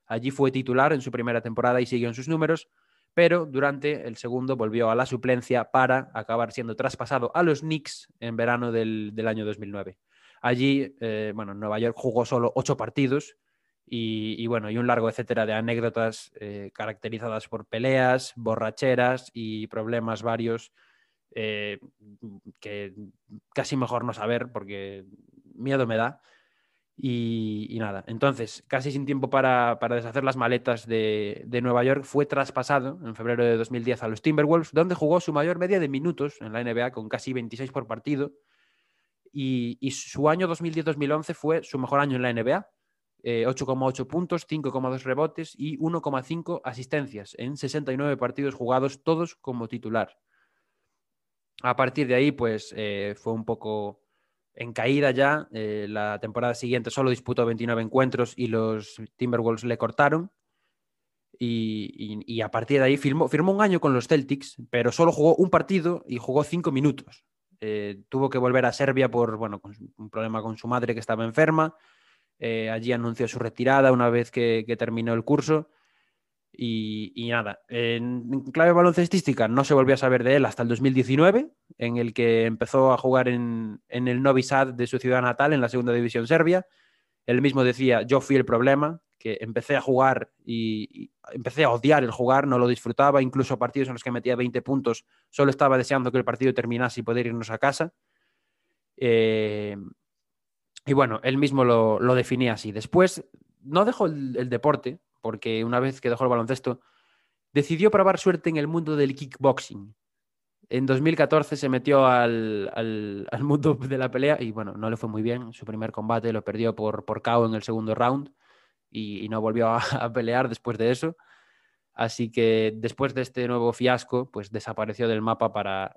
Allí fue titular en su primera temporada y siguió en sus números, pero durante el segundo volvió a la suplencia para acabar siendo traspasado a los Knicks en verano del, del año 2009. Allí, eh, bueno, Nueva York jugó solo ocho partidos y, y, bueno, y un largo etcétera de anécdotas eh, caracterizadas por peleas, borracheras y problemas varios eh, que casi mejor no saber porque miedo me da. Y, nada, entonces, casi sin tiempo para, para deshacer las maletas de, de, Nueva York, fue traspasado en febrero de 2010 a los Timberwolves, donde jugó su mayor media de minutos en la NBA con casi 26 por partido. Y, y su año 2010-2011 fue su mejor año en la NBA, eh, 8,8 puntos, 5,2 rebotes y 1,5 asistencias en 69 partidos jugados, todos como titular. A partir de ahí, pues eh, fue un poco en caída ya. Eh, la temporada siguiente solo disputó 29 encuentros y los Timberwolves le cortaron. Y, a partir de ahí firmó, firmó, un año con los Celtics, pero solo jugó un partido y jugó cinco minutos. Eh, tuvo que volver a Serbia por bueno, un problema con su madre que estaba enferma. Eh, allí anunció su retirada una vez que terminó el curso. Y, nada, en, clave baloncestística no se volvió a saber de él hasta el 2019, en el que empezó a jugar en, en, el Novi Sad de su ciudad natal, en la segunda división serbia. Él mismo decía, yo fui el problema, que empecé a jugar y, empecé a odiar el jugar, no lo disfrutaba, incluso partidos en los que metía 20 puntos, solo estaba deseando que el partido terminase y poder irnos a casa. Eh, y bueno, él mismo lo, lo, definía así. Después, no dejó el deporte, porque una vez que dejó el baloncesto, decidió probar suerte en el mundo del kickboxing. En 2014 se metió al, mundo de la pelea y bueno, no le fue muy bien. Su primer combate lo perdió por, por KO en el segundo round y, y no volvió a, a, pelear después de eso. Así que después de este nuevo fiasco, pues desapareció del mapa para,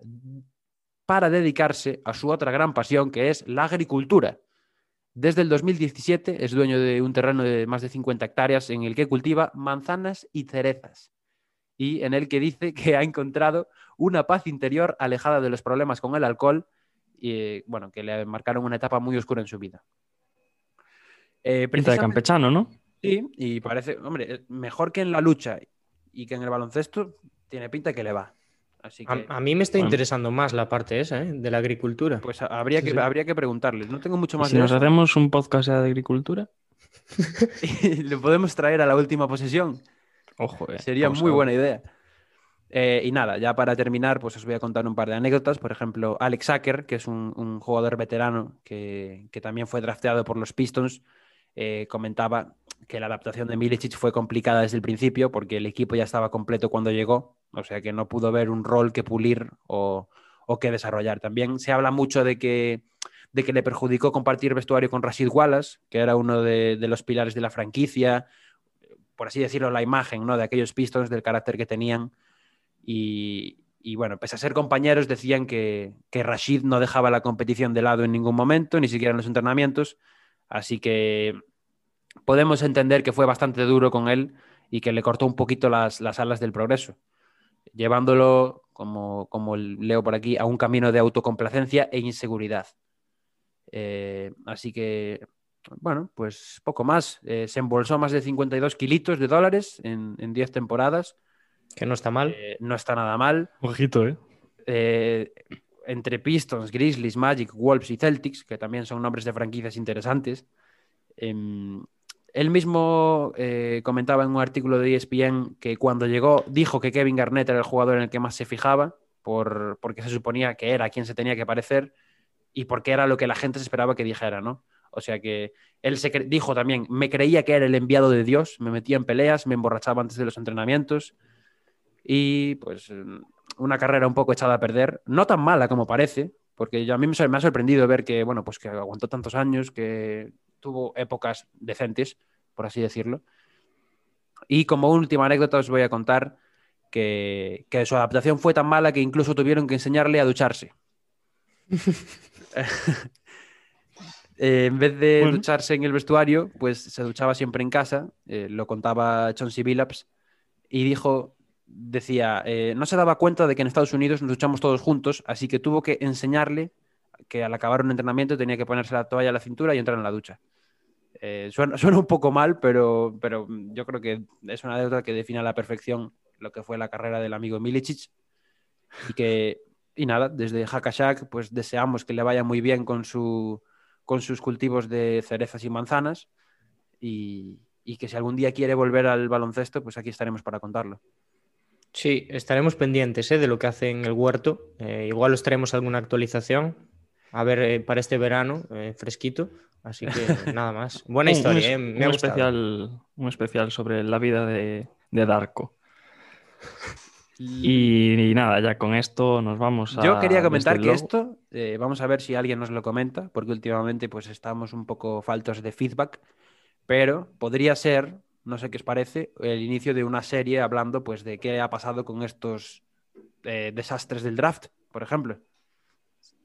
para dedicarse a su otra gran pasión, que es la agricultura. Desde el 2017 es dueño de un terreno de más de 50 hectáreas en el que cultiva manzanas y cerezas y en el que dice que ha encontrado una paz interior alejada de los problemas con el alcohol y bueno, que le marcaron una etapa muy oscura en su vida. Eh, Pinta de campechano, ¿no? Sí, y parece, hombre, mejor que en la lucha y que en el baloncesto, tiene pinta que le va. Así que, a, a, mí me está bueno. interesando más la parte esa, ¿eh? de la agricultura. Pues habría que, sí. habría que preguntarles. No tengo mucho más. Si nos eso. hacemos un podcast de agricultura, le podemos traer a la última posesión. Ojo, eh. sería muy buena idea. Eh, y nada, ya para terminar, pues os voy a contar un par de anécdotas. Por ejemplo, Alex Acker, que es un, un jugador veterano que, que, también fue drafteado por los Pistons, eh, comentaba que la adaptación de Milicic fue complicada desde el principio porque el equipo ya estaba completo cuando llegó o sea que no pudo ver un rol que pulir o, o que desarrollar. También se habla mucho de que, de que le perjudicó compartir vestuario con Rashid Wallace, que era uno de, de, los pilares de la franquicia, por así decirlo, la imagen ¿no? de aquellos Pistons, del carácter que tenían. Y, y bueno, pese a ser compañeros, decían que, que, Rashid no dejaba la competición de lado en ningún momento, ni siquiera en los entrenamientos. Así que podemos entender que fue bastante duro con él y que le cortó un poquito las, las alas del progreso llevándolo, como, como leo por aquí, a un camino de autocomplacencia e inseguridad. Eh, así que, bueno, pues poco más. Eh, se embolsó más de 52 kilitos de dólares en, en 10 temporadas. Que no está mal. Eh, no está nada mal. Ojito, ¿eh? ¿eh? Entre Pistons, Grizzlies, Magic, Wolves y Celtics, que también son nombres de franquicias interesantes. Él mismo eh, comentaba en un artículo de ESPN que cuando llegó dijo que Kevin Garnett era el jugador en el que más se fijaba, por, porque se suponía que era quien se tenía que parecer y porque era lo que la gente se esperaba que dijera, ¿no? O sea que él se dijo también, me creía que era el enviado de Dios, me metía en peleas, me emborrachaba antes de los entrenamientos y pues una carrera un poco echada a perder, no tan mala como parece, porque a mí me ha sorprendido ver que, bueno, pues que aguantó tantos años, que tuvo épocas decentes, por así decirlo. Y como última anécdota os voy a contar que, que su adaptación fue tan mala que incluso tuvieron que enseñarle a ducharse. eh, en vez de bueno. ducharse en el vestuario, pues se duchaba siempre en casa, eh, lo contaba Chauncey Billups, y dijo, decía, eh, no se daba cuenta de que en Estados Unidos nos duchamos todos juntos, así que tuvo que enseñarle que al acabar un entrenamiento tenía que ponerse la toalla a la cintura y entrar en la ducha. Eh, suena, suena, un poco mal, pero, pero yo creo que es una deuda que define a la perfección lo que fue la carrera del amigo Milicic. Y que, y nada, desde Hakashak, pues deseamos que le vaya muy bien con, su, con sus cultivos de cerezas y manzanas. Y, y que si algún día quiere volver al baloncesto, pues aquí estaremos para contarlo. Sí, estaremos pendientes ¿eh? de lo que hace en el huerto. Eh, igual os traemos alguna actualización. A ver, eh, para este verano, eh, fresquito. Así que nada más. Buena historia, un, ¿eh? Me un especial, un especial sobre la vida de, de Darko. Y, y, nada, ya con esto nos vamos a. Yo quería comentar que esto, eh, vamos a ver si alguien nos lo comenta, porque últimamente pues estamos un poco faltos de feedback, pero podría ser, no sé qué os parece, el inicio de una serie hablando pues de qué ha pasado con estos eh, desastres del draft, por ejemplo.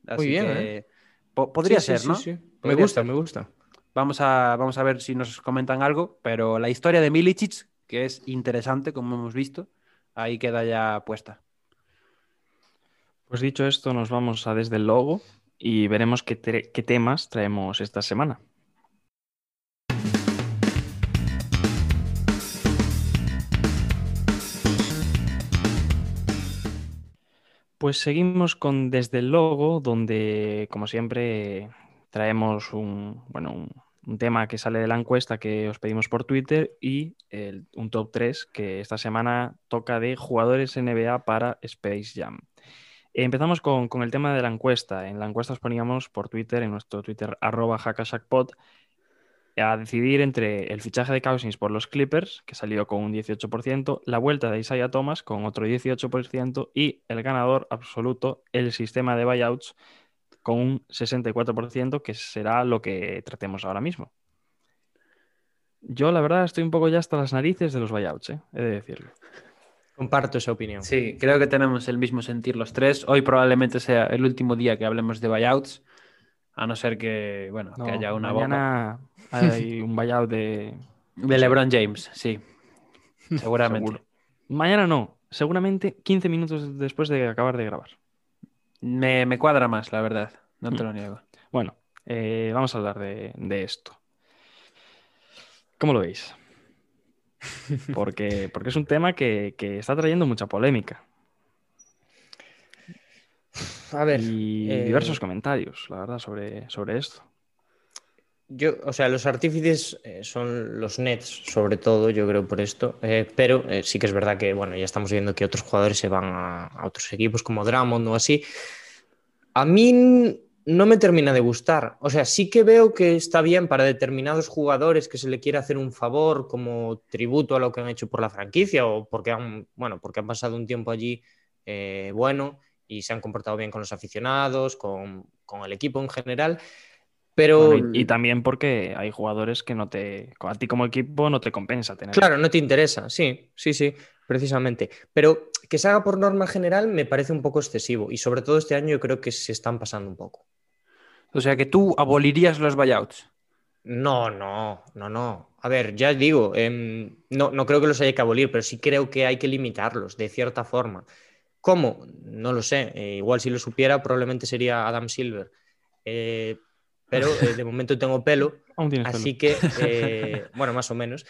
Así Muy bien, que, ¿eh? po podría sí, ser, sí, ¿no? Sí, me gusta, ser. me gusta. Vamos a, vamos a ver si nos comentan algo, pero la historia de Milicic, que es interesante, como hemos visto, ahí queda ya puesta. Pues dicho esto, nos vamos a desde el logo y veremos qué, qué temas traemos esta semana. Pues seguimos con Desde el Logo, donde, como siempre, traemos un, bueno, un, tema que sale de la encuesta que os pedimos por Twitter y el, un top 3 que esta semana toca de jugadores NBA para Space Jam. Empezamos con, con, el tema de la encuesta. En la encuesta os poníamos por Twitter, en nuestro Twitter, arroba a decidir entre el fichaje de Cousins por los Clippers, que salió con un 18%, la vuelta de Isaiah Thomas con otro 18% y el ganador absoluto, el sistema de buyouts, con un 64%, que será lo que tratemos ahora mismo. Yo, la verdad, estoy un poco ya hasta las narices de los buyouts, ¿eh? he de decirlo. Comparto esa opinión. Sí, creo que tenemos el mismo sentir los tres. Hoy probablemente sea el último día que hablemos de buyouts, a no ser que, bueno, no, que haya una mañana bomba. hay un buyout de... De LeBron James, sí. Seguramente. Seguro. Mañana no, seguramente 15 minutos después de acabar de grabar. Me, me cuadra más, la verdad, no Mm. te lo niego. Bueno, eh, vamos a hablar de, de, esto. ¿Cómo lo veis? Porque, porque es un tema que, que está trayendo mucha polémica. A ver. Y eh... diversos comentarios, la verdad, sobre, sobre esto. Yo, o sea, los artífices eh, son los Nets, sobre todo, yo creo por esto, eh, pero eh, sí que es verdad que, bueno, ya estamos viendo que otros jugadores se van a, a, otros equipos como Drummond o así. A mí no me termina de gustar, o sea, sí que veo que está bien para determinados jugadores que se le quiere hacer un favor como tributo a lo que han hecho por la franquicia o porque han, bueno, porque han pasado un tiempo allí eh, bueno y se han comportado bien con los aficionados, con, con el equipo en general. Pero... Bueno, y, y, también porque hay jugadores que no te, a ti como equipo no te compensa tener. Claro, no te interesa, sí, sí, sí, precisamente. Pero que se haga por norma general me parece un poco excesivo y sobre todo este año yo creo que se están pasando un poco. O sea, que tú abolirías los buyouts. No, no, no, no. A ver, ya digo, eh, no, no creo que los haya que abolir, pero sí creo que hay que limitarlos de cierta forma. ¿Cómo? No lo sé. Eh, igual si lo supiera, probablemente sería Adam Silver. Eh, pero eh, de momento tengo pelo, así pelo. que, bueno, más o menos.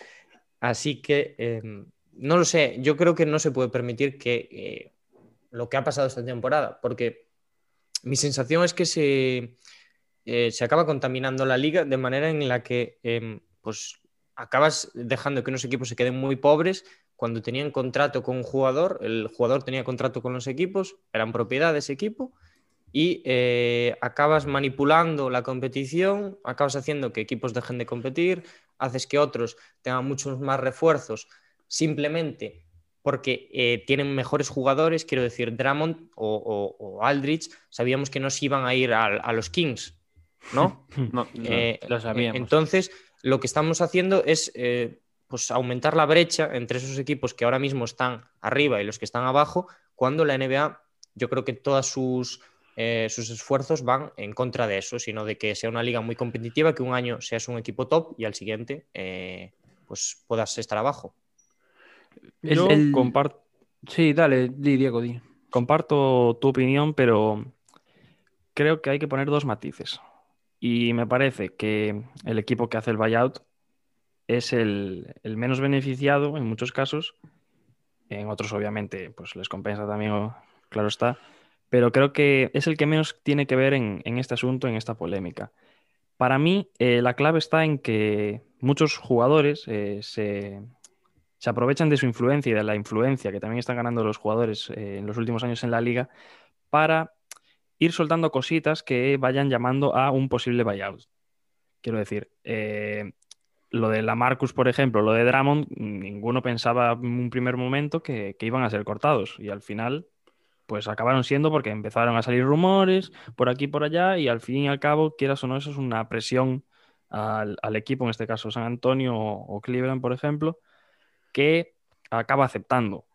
Así que, eh, no lo sé, yo creo que no se puede permitir que lo que ha pasado esta temporada, porque mi sensación es que se, se acaba contaminando la liga de manera en la que, em, pues, acabas dejando que unos equipos se queden muy pobres cuando tenían contrato con un jugador, el jugador tenía contrato con los equipos, eran propiedad de ese equipo y eh, acabas manipulando la competición, acabas haciendo que equipos dejen de competir, haces que otros tengan muchos más refuerzos simplemente porque eh, tienen mejores jugadores, quiero decir, Drummond o, o, o, Aldrich, sabíamos que no se iban a ir a, a los Kings, ¿no? no, no eh, lo sabíamos. Entonces, lo que estamos haciendo es eh, pues aumentar la brecha entre esos equipos que ahora mismo están arriba y los que están abajo, cuando la NBA, yo creo que todas sus eh, sus esfuerzos van en contra de eso, sino de que sea una liga muy competitiva, que un año seas un equipo top y al siguiente eh, pues puedas estar abajo. Yo el, el... comparto. Sí, dale, di, Diego, di. Comparto tu opinión, pero creo que hay que poner dos matices. Y me parece que el equipo que hace el buyout es el, el menos beneficiado en muchos casos. En otros, obviamente, pues les compensa también, claro está. Pero creo que es el que menos tiene que ver en, este asunto, en esta polémica. Para mí, eh, la clave está en que muchos jugadores eh, se, se aprovechan de su influencia y de la influencia que también están ganando los jugadores eh, en los últimos años en la liga para ir soltando cositas que vayan llamando a un posible buyout. Quiero decir, lo de la Marcus, por ejemplo, lo de Drummond, ninguno pensaba en un primer momento que, iban a ser cortados y al final pues acabaron siendo porque empezaron a salir rumores por aquí y por allá y al fin y al cabo, quieras o no, eso es una presión al, equipo, en este caso San Antonio o, o Cleveland, por ejemplo, que acaba aceptando.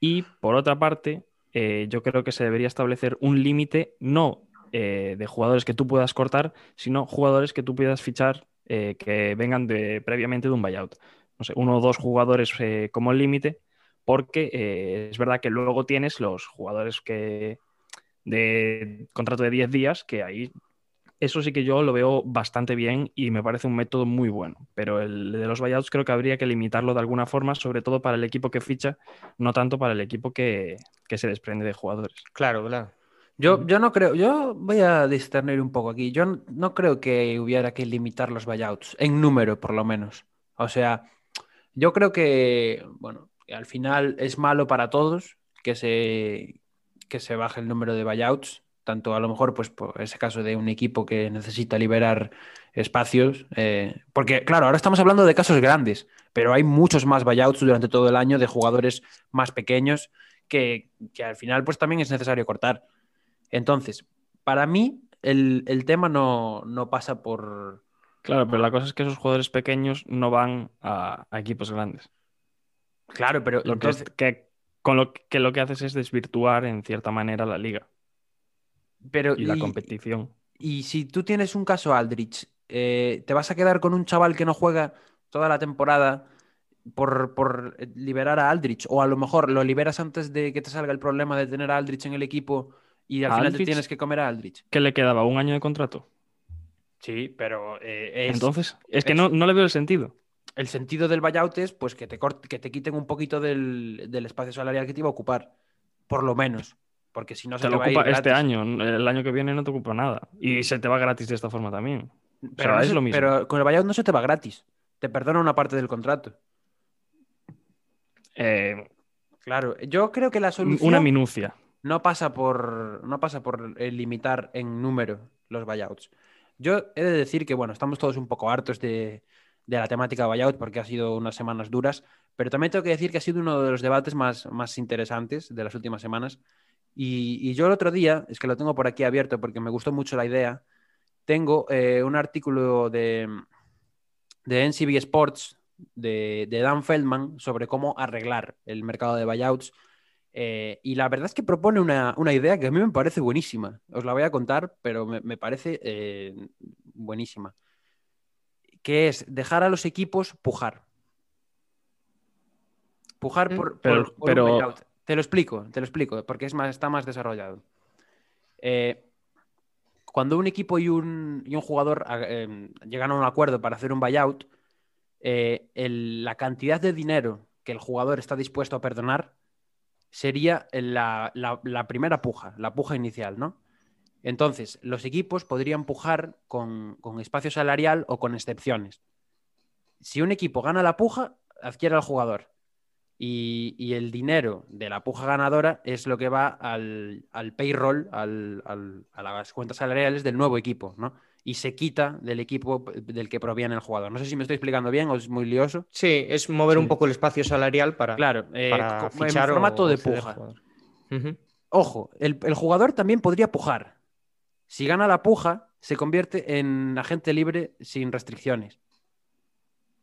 Y por otra parte, eh, yo creo que se debería establecer un límite no eh, de jugadores que tú puedas cortar, sino jugadores que tú puedas fichar eh, que vengan de, previamente de un buyout. No sé, uno o dos jugadores eh, como límite, porque eh, es verdad que luego tienes los jugadores que de contrato de 10 días, que ahí eso sí que yo lo veo bastante bien y me parece un método muy bueno. Pero el de los buyouts creo que habría que limitarlo de alguna forma, sobre todo para el equipo que ficha, no tanto para el equipo que, que se desprende de jugadores. Claro, claro. Yo, yo no creo, yo voy a discernir un poco aquí. Yo no creo que hubiera que limitar los buyouts, en número por lo menos. O sea, yo creo que, bueno, al final es malo para todos que se, que se baje el número de buyouts, tanto a lo mejor, pues por ese caso de un equipo que necesita liberar espacios, eh, porque claro, ahora estamos hablando de casos grandes, pero hay muchos más buyouts durante todo el año de jugadores más pequeños que, que al final pues también es necesario cortar. Entonces, para mí, el, el tema no, no pasa por. Claro, pero la cosa es que esos jugadores pequeños no van a, a equipos grandes. Claro, pero Lo que, es- entonces- que, con lo que lo que haces es desvirtuar en cierta manera la liga pero y la competición. Y si tú tienes un caso Aldrich, eh, ¿te vas a quedar con un chaval que no juega toda la temporada por, por liberar a Aldrich? O a lo mejor lo liberas antes de que te salga el problema de tener a Aldrich en el equipo y al ¿A final te tienes que comer a Aldrich. ¿Qué le quedaba? ¿Un año de contrato? Sí, pero eh, es- Entonces, es que es- no, no le veo el sentido. el sentido del buyout es pues, que, te que te quiten un poquito del, del espacio salarial que te iba a ocupar, por lo menos. Porque si no se Te lo va a ir ocupa este año, el año que viene no te ocupa nada. Y se te va gratis de esta forma también. Pero, sea, no es se- lo mismo. pero con el buyout no se te va gratis. Te perdona una parte del contrato. Eh, Claro, yo creo que la solución una minucia. No pasa por no pasa por eh, limitar en número los buyouts. Yo he de decir que bueno, estamos todos un poco hartos de, de la temática buyout porque ha sido unas semanas duras, pero también tengo que decir que ha sido uno de los debates más, más interesantes de las últimas semanas. Y, y yo el otro día, es que lo tengo por aquí abierto porque me gustó mucho la idea, tengo eh, un artículo de, de NCB Sports de, de Dan Feldman sobre cómo arreglar el mercado de buyouts. Eh, y la verdad es que propone una, una idea que a mí me parece buenísima. Os la voy a contar, pero me, me parece eh, buenísima. Que es dejar a los equipos pujar. Pujar Mm, por, pero- por- pero- buyout. Te lo explico, te lo explico, porque es más, está más desarrollado. Eh, cuando un equipo y un, y un jugador eh, llegan a un acuerdo para hacer un buyout, eh, el- la cantidad de dinero que el jugador está dispuesto a perdonar sería la, primera puja, la puja inicial, ¿no? Entonces, los equipos podrían pujar con, con espacio salarial o con excepciones. Si un equipo gana la puja, adquiere al jugador. Y, y el dinero de la puja ganadora es lo que va al, al payroll, al- al- a las cuentas salariales del nuevo equipo, ¿no? Y se quita del equipo del que proviene el jugador. No sé si me estoy explicando bien o es muy lioso. Sí, es mover Sí. un poco el espacio salarial para, Claro, eh, para fichar en formato de puja. Ojo, el, el jugador también podría pujar. Si gana la puja, se convierte en agente libre sin restricciones.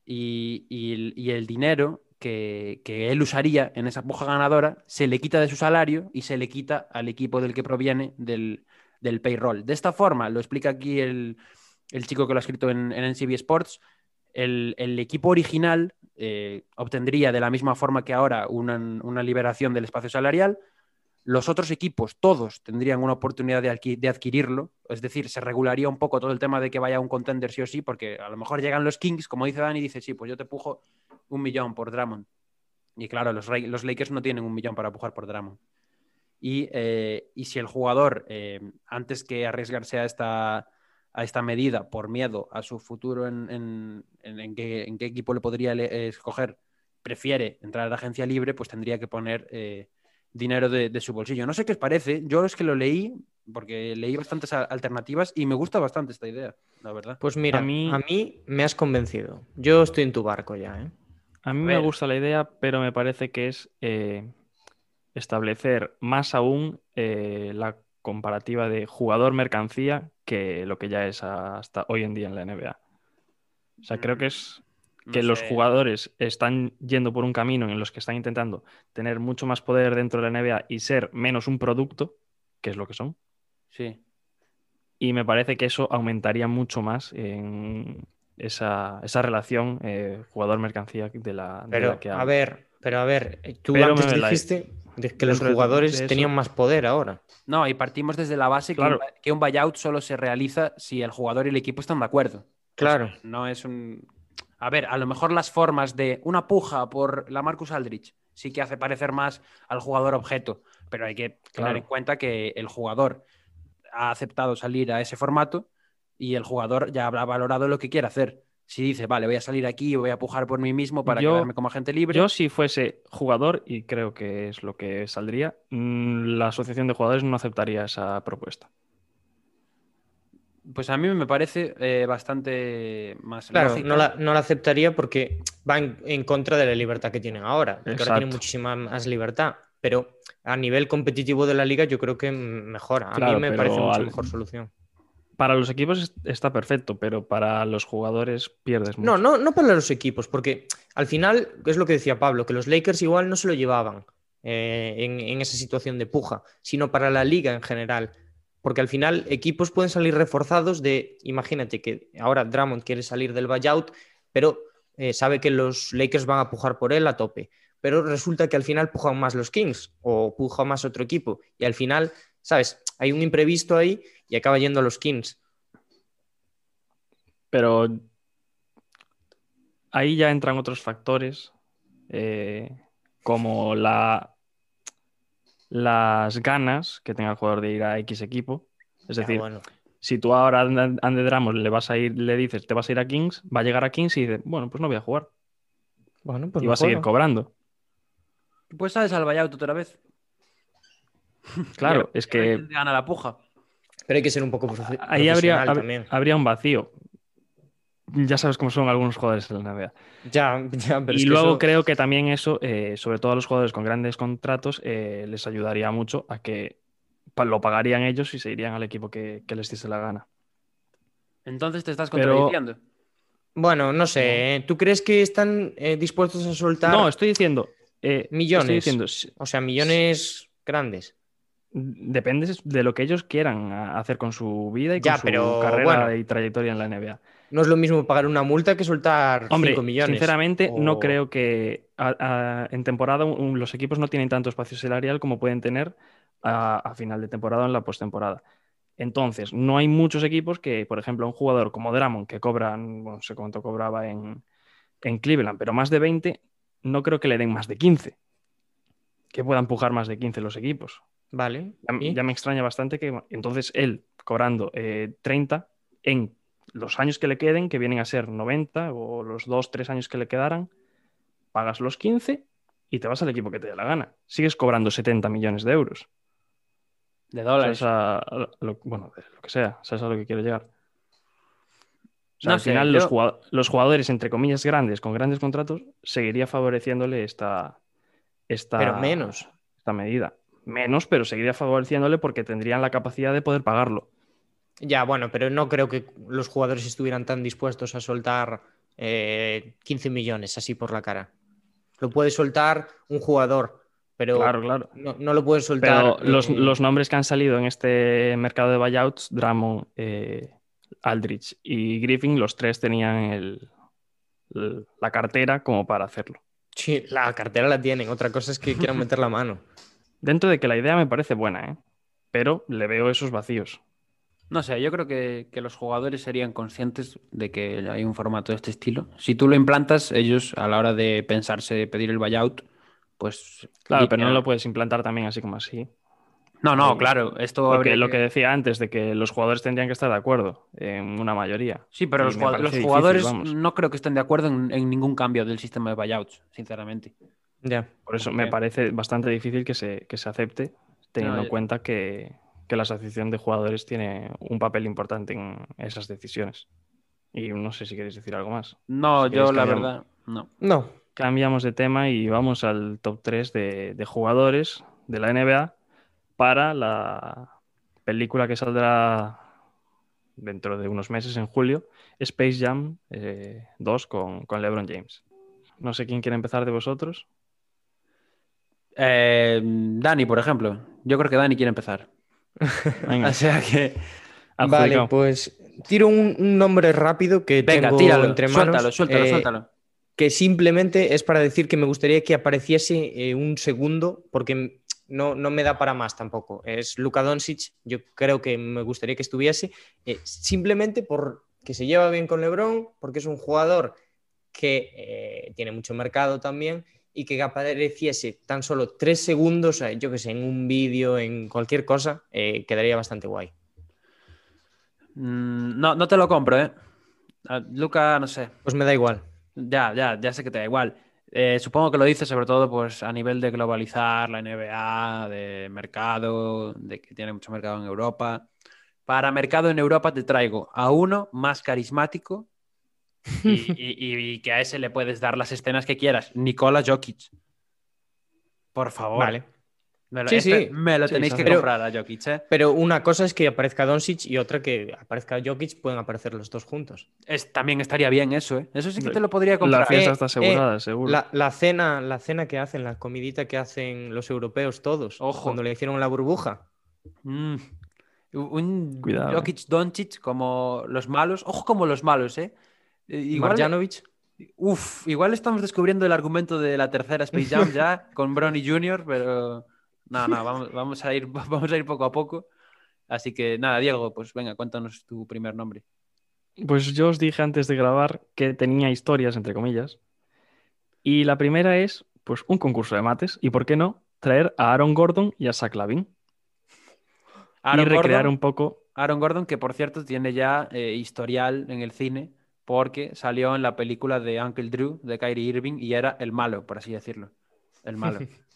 Y, y el- y el dinero que, él usaría en esa puja ganadora se le quita de su salario y se le quita al equipo del que proviene del, del payroll. De esta forma, lo explica aquí el, el chico que lo ha escrito en, en NCB Sports, el, el equipo original eh, obtendría de la misma forma que ahora una, una, liberación del espacio salarial. Los otros equipos, todos, tendrían una oportunidad de, adqu de, adquirirlo. Es decir, se regularía un poco todo el tema de que vaya un contender sí o sí, porque a lo mejor llegan los Kings, como dice Dani, y dice, sí, pues yo te pujo un millón por Drummond. Y claro, los, Lakers no tienen un millón para pujar por Drummond. Y, eh, y si el jugador, eh, antes que arriesgarse a esta, a esta medida por miedo a su futuro en, en, qué, equipo le podría escoger, prefiere entrar a la agencia libre, pues tendría que poner eh, dinero de, de, su bolsillo. No sé qué os parece, yo es que lo leí porque leí bastantes alternativas y me gusta bastante esta idea, la verdad. Pues mira, a mí, a mí me has convencido. Yo estoy en tu barco ya. ¿eh? A mí a me gusta la idea, pero me parece que es eh, establecer más aún eh, la comparativa de jugador-mercancía que lo que ya es hasta hoy en día en la NBA. O sea, creo que es que no los jugadores están yendo por un camino en los que están intentando tener mucho más poder dentro de la NBA y ser menos un producto, que es lo que son. Sí. Y me parece que eso aumentaría mucho más en esa, esa relación eh, jugador-mercancía de la, pero, de la que A ver, pero a ver, tú pero antes dijiste de que los jugadores de tenían más poder ahora. No, y partimos desde la base claro. que, un, que, un, buyout solo se realiza si el jugador y el equipo están de acuerdo. Claro. O sea, no es un. A ver, a lo mejor las formas de una puja por la Marcus Aldrich sí que hace parecer más al jugador objeto, pero hay que tener en cuenta que el jugador ha aceptado salir a ese formato y el jugador ya habrá valorado lo que quiere hacer. Si dice, vale, voy a salir aquí y voy a pujar por mí mismo para yo, quedarme como agente libre. Yo, si fuese jugador, y creo que es lo que saldría, mmm, la asociación de jugadores no aceptaría esa propuesta. Pues a mí me parece eh, bastante más. Claro, no la, no la, aceptaría porque va en, en, contra de la libertad que tienen ahora. Porque ahora tienen muchísima más libertad. Pero a nivel competitivo de la liga, yo creo que mejora. A claro, mí me parece mucho al... mejor solución para los equipos está perfecto, pero para los jugadores pierdes mucho. No, no, no para los equipos, porque al final, es lo que decía Pablo, que los Lakers igual no se lo llevaban eh, en, en, esa situación de puja, sino para la liga en general. Porque al final equipos pueden salir reforzados de, imagínate que ahora Drummond quiere salir del buyout, pero eh, sabe que los Lakers van a pujar por él a tope. Pero resulta que al final pujan más los Kings o puja más otro equipo. Y al final, ¿sabes? Hay un imprevisto ahí y acaba yendo a los Kings. Pero ahí ya entran otros factores, eh, como la, las ganas que tenga el jugador de ir a X equipo. Es decir, bueno. si tú ahora a Ande Dramos le vas a ir, le dices, te vas a ir a Kings, va a llegar a Kings y dice, bueno, pues no voy a jugar. Bueno, pues y va a seguir cobrando. Pues sabes al buyout otra vez. Claro, es que. Gana la puja. Pero hay que ser un poco Ahí habría, también. habría un vacío. Ya sabes cómo son algunos jugadores en la NBA. Ya, ya, pero y es luego que eso... creo que también eso, eh, sobre todo a los jugadores con grandes contratos, eh, les ayudaría mucho a que lo pagarían ellos y se irían al equipo que, que les diese la gana. Entonces te estás contradiciendo. Pero... Bueno, no sé. ¿eh? ¿Tú crees que están eh, dispuestos a soltar? No, estoy diciendo. eh, millones. Estoy diciendo, o sea, millones grandes. Depende de lo que ellos quieran hacer con su vida y ya, con su pero, carrera bueno, y trayectoria en la NBA. No es lo mismo pagar una multa que soltar Hombre, 5 millones. Sinceramente, o... no creo que a, a, en temporada un, los equipos no tienen tanto espacio salarial como pueden tener a, a final de temporada o en la postemporada. Entonces, no hay muchos equipos que, por ejemplo, un jugador como Dramon, que cobran, no sé cuánto cobraba en, en Cleveland, pero más de 20, no creo que le den más de 15 que puedan empujar más de 15 los equipos. Vale. Ya, ya me extraña bastante que entonces él cobrando eh, 30 en los años que le queden, que vienen a ser 90 o los 2, 3 años que le quedaran, pagas los 15 y te vas al equipo que te dé la gana. Sigues cobrando 70 millones de euros. De dólares. A lo, bueno, de lo que sea, ¿sabes a lo que quiero llegar? O sea, No al sé, final yo- los, jugado- los jugadores, entre comillas, grandes, con grandes contratos, seguiría favoreciéndole esta, esta, Pero menos. esta medida. Menos, pero seguiría favoreciéndole porque tendrían la capacidad de poder pagarlo. Ya, bueno, pero no creo que los jugadores estuvieran tan dispuestos a soltar eh, 15 millones así por la cara. Lo puede soltar un jugador, pero Claro, claro. no, no lo puede soltar. Pero los, eh, los nombres que han salido en este mercado de buyouts, Drummond, eh, Aldrich y Griffin, los tres tenían el, la cartera como para hacerlo. Sí, la cartera la tienen. Otra cosa es que quieran meter la mano. Dentro de que la idea me parece buena, ¿eh? pero le veo esos vacíos. No sé, yo creo que, que los jugadores serían conscientes de que hay un formato de este estilo. Si tú lo implantas, ellos a la hora de pensarse pedir el buyout, pues... Claro, pero no lo puedes implantar también así como así. No, no, claro, esto Porque lo que- decía antes, de que los jugadores tendrían que estar de acuerdo en una mayoría. Sí, pero los, jugad- jugadores no creo que estén de acuerdo en, en ningún cambio del sistema de buyouts, sinceramente. Ya. Por eso Porque- me parece bastante difícil que se, que se acepte, teniendo No, en cuenta que, que la asociación de jugadores tiene un papel importante en esas decisiones. Y no sé si queréis decir algo más. No, Si yo la cambiamos. verdad, no. No. Cambiamos de tema y vamos al top 3 de, de jugadores de la NBA para la película que saldrá dentro de unos meses, en julio, Space Jam eh, 2 con, con LeBron James. No sé quién quiere empezar de vosotros. Eh, Dani, por ejemplo. Yo creo que Dani quiere empezar. Venga, O sea que... Vale, pues tiro un, un nombre rápido que Venga, tengo tíralo, entre manos. suéltalo, suéltalo, eh, suéltalo. que simplemente es para decir que me gustaría que apareciese eh, un segundo, porque no, no me da para más tampoco. Es Luka Doncic, yo creo que me gustaría que estuviese, eh, simplemente porque se lleva bien con LeBron, porque es un jugador que tiene mucho mercado también y que apareciese tan solo tres segundos, eh, yo que sé, en un vídeo, en cualquier cosa, eh, quedaría bastante guay. Mm, No, no te lo compro, ¿eh? A Luca, no sé. Pues me da igual. Ya, ya, ya sé que te da igual. Eh, supongo que lo dices sobre todo pues, a nivel de globalizar la NBA, de mercado, de que tiene mucho mercado en Europa. Para mercado en Europa te traigo a uno más carismático y, y- y que a ese le puedes dar las escenas que quieras. Nikola Jokic. Por favor. Vale. Me lo, Sí, este- sí. me lo Sí, tenéis que. Pero- comprar a Jokic, ¿eh? Pero una cosa es que aparezca Doncic y otra que aparezca Jokic, pueden aparecer los dos juntos. Es- también estaría bien eso, ¿eh? Eso sí que te lo podría comprar. La fiesta Eh, está eh, asegurada, seguro. La, la cena, la cena que hacen, la comidita que hacen los europeos todos, Ojo. cuando le hicieron la burbuja. Mm. Un Cuidado, eh. Jokic Doncic como los malos. Ojo como los malos, ¿eh? Eh, Igual, Marjanovic. uf, igual estamos descubriendo el argumento de la tercera Space Jam ya con Bronny Jr., pero no, no, vamos, vamos, a ir, vamos a ir poco a poco. Así que nada, Diego, pues venga, cuéntanos tu primer nombre. Pues yo os dije antes de grabar que tenía historias, entre comillas. Y la primera es, pues, un concurso de mates. Y por qué no, traer a Aaron Gordon y a Zach Lavin. Aaron y recrear Gordon, un poco. Aaron Gordon, que por cierto tiene ya eh, historial en el cine porque salió en la película de Uncle Drew de Kyrie Irving y era el malo, por así decirlo. El malo.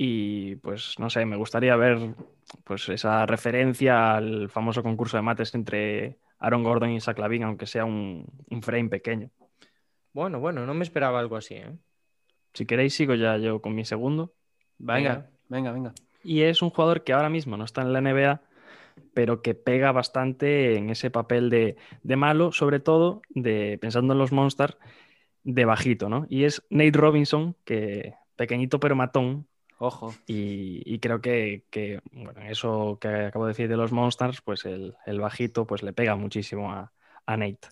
Y pues, no sé, me gustaría ver pues esa referencia al famoso concurso de mates entre Aaron Gordon y Zach Lavin, aunque sea un, un frame pequeño. Bueno, bueno, no me esperaba algo así. ¿eh? Si queréis, sigo ya yo con mi segundo. Venga, venga, venga. Y es un jugador que ahora mismo no está en la NBA, pero que pega bastante en ese papel de, de malo, sobre todo de, pensando en los Monsters, de bajito, ¿no? Y es Nate Robinson, que pequeñito pero matón, Ojo. y, y creo que, que, bueno, eso que acabo de decir de los Monsters, pues el, el bajito pues le pega muchísimo a, a Nate.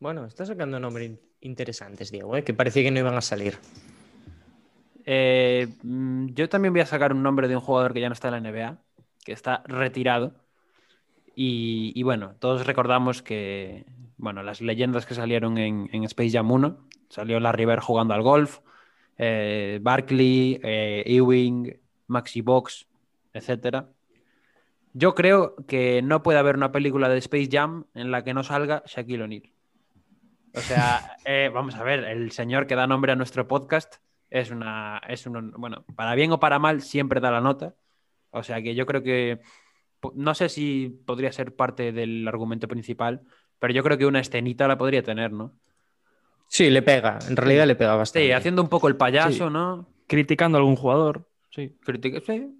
Bueno, está sacando nombres in- interesantes, Diego, ¿eh? que parecía que no iban a salir. Eh, mm, yo también voy a sacar un nombre de un jugador que ya no está en la NBA, que está retirado. Y, bueno, todos recordamos que, bueno, las leyendas que salieron en, Space Jam 1, salió Larry Bird jugando al golf, eh, Barkley, eh, Ewing, Maxi Box, etcétera. Yo creo que no puede haber una película de Space Jam en la que no salga Shaquille O'Neal. O sea, eh, vamos a ver, el señor que da nombre a nuestro podcast es una, es un, bueno, para bien o para mal siempre da la nota. O sea que yo creo que, no sé si podría ser parte del argumento principal, pero yo creo que una escenita la podría tener, ¿no? Sí, le pega, en realidad le pega bastante. Sí, haciendo un poco el payaso, Sí. ¿no? Criticando a algún jugador, sí. Critica- sí.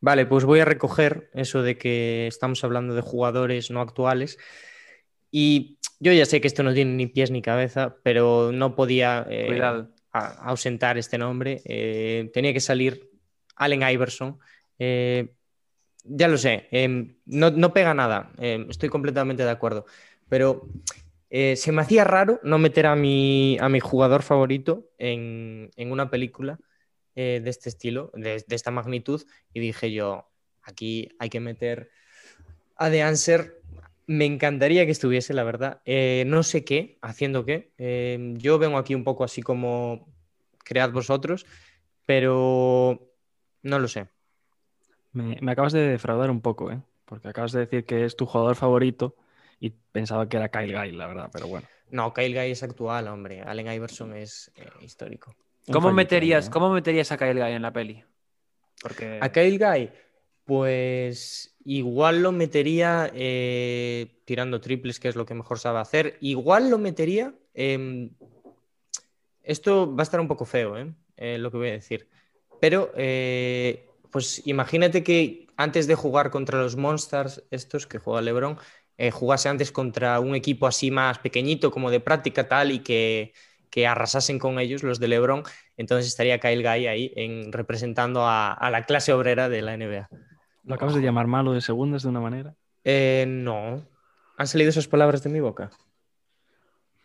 Vale, pues voy a recoger eso de que estamos hablando de jugadores no actuales. Y yo ya sé que esto no tiene ni pies ni cabeza, pero no podía eh, ausentar este nombre. Eh, tenía que salir Allen Iverson. Eh, ya lo sé, eh, no, pega nada, eh, estoy completamente de acuerdo. Pero Eh, se me hacía raro no meter a mi, a mi jugador favorito en, en una película eh, de este estilo, de, de esta magnitud, y dije yo, aquí hay que meter a The Answer. Me encantaría que estuviese, la verdad. Eh, no sé qué, haciendo qué. Eh, yo vengo aquí un poco así como cread vosotros, pero no lo sé. Me, me acabas de defraudar un poco, ¿eh? Porque acabas de decir que es tu jugador favorito y pensaba que era Kyle Guy, la verdad, pero bueno. No, Kyle Guy es actual, hombre. Allen Iverson es eh, histórico. ¿Cómo meterías, ¿eh? ¿Cómo meterías a Kyle Guy en la peli? Porque A Kyle Guy, pues igual lo metería eh, tirando triples, que es lo que mejor sabe hacer. Igual lo metería. em, esto va a estar un poco feo, ¿eh? Eh, lo que voy a decir. Pero, eh, pues imagínate que antes de jugar contra los Monsters, estos que juega LeBron, eh, jugase antes contra un equipo así más pequeñito, como de práctica tal, y que, que arrasasen con ellos, los de LeBron. Entonces estaría Kyle Guy ahí en, representando a, a la clase obrera de la NBA. ¿Lo acabas de llamar malo de segundas de una manera? Eh, no. ¿Han salido esas palabras de mi boca?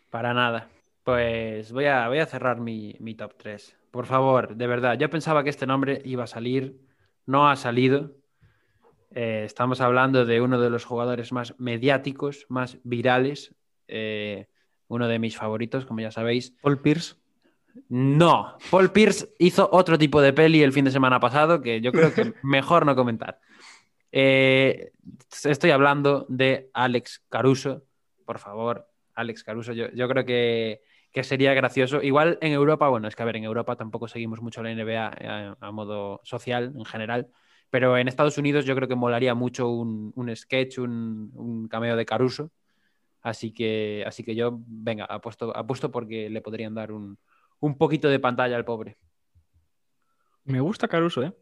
para nada. Pues voy a, voy a cerrar mi, mi top 3. Por favor, de verdad. Yo pensaba que este nombre iba a salir. No ha salido. Eh, estamos hablando de uno de los jugadores más mediáticos, más virales. eh, uno de mis favoritos, como ya sabéis. Paul Pierce. No, Paul Pierce hizo otro tipo de peli el fin de semana pasado que yo creo que mejor no comentar. Eh, estoy hablando de Alex Caruso. Por favor, Alex Caruso. Yo, yo creo que, que sería gracioso. Igual en Europa, bueno, es que a ver, en Europa tampoco seguimos mucho la NBA a, a modo social en general. Pero en Estados Unidos yo creo que molaría mucho un, un sketch, un, un cameo de Caruso. Así que, así que yo, venga, apuesto, apuesto porque le podrían dar un, un poquito de pantalla al pobre. Me gusta Caruso, ¿eh?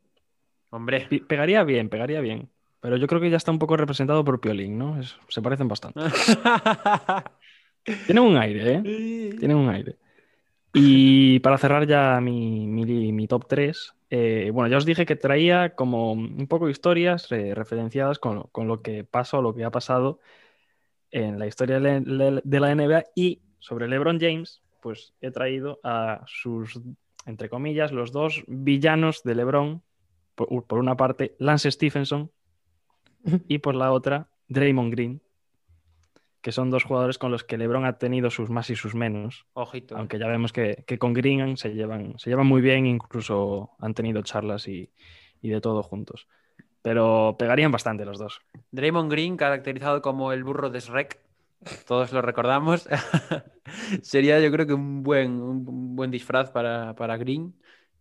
Hombre, Pegaría bien, pegaría bien. Pero yo creo que ya está un poco representado por Piolín, ¿no? Es- se parecen bastante. Tienen un aire, ¿eh? Tienen un aire. Y para cerrar ya mi, mi- mi top 3, bueno, ya os dije que traía como un poco historias eh, referenciadas con, lo- con lo que pasa o lo que ha pasado en la historia de la, de la NBA y sobre LeBron James, pues he traído a sus, entre comillas, los dos villanos de LeBron. Por, por una parte, Lance Stephenson y por la otra, Draymond Green, que son dos jugadores con los que LeBron ha tenido sus más y sus menos. ojito. Aunque ya vemos que, que con Green se llevan, se llevan muy bien, incluso han tenido charlas y, y de todo juntos. Pero pegarían bastante los dos. Draymond Green, caracterizado como el burro de Shrek, todos lo recordamos. Sería, yo creo que un buen, un buen disfraz para, para Green.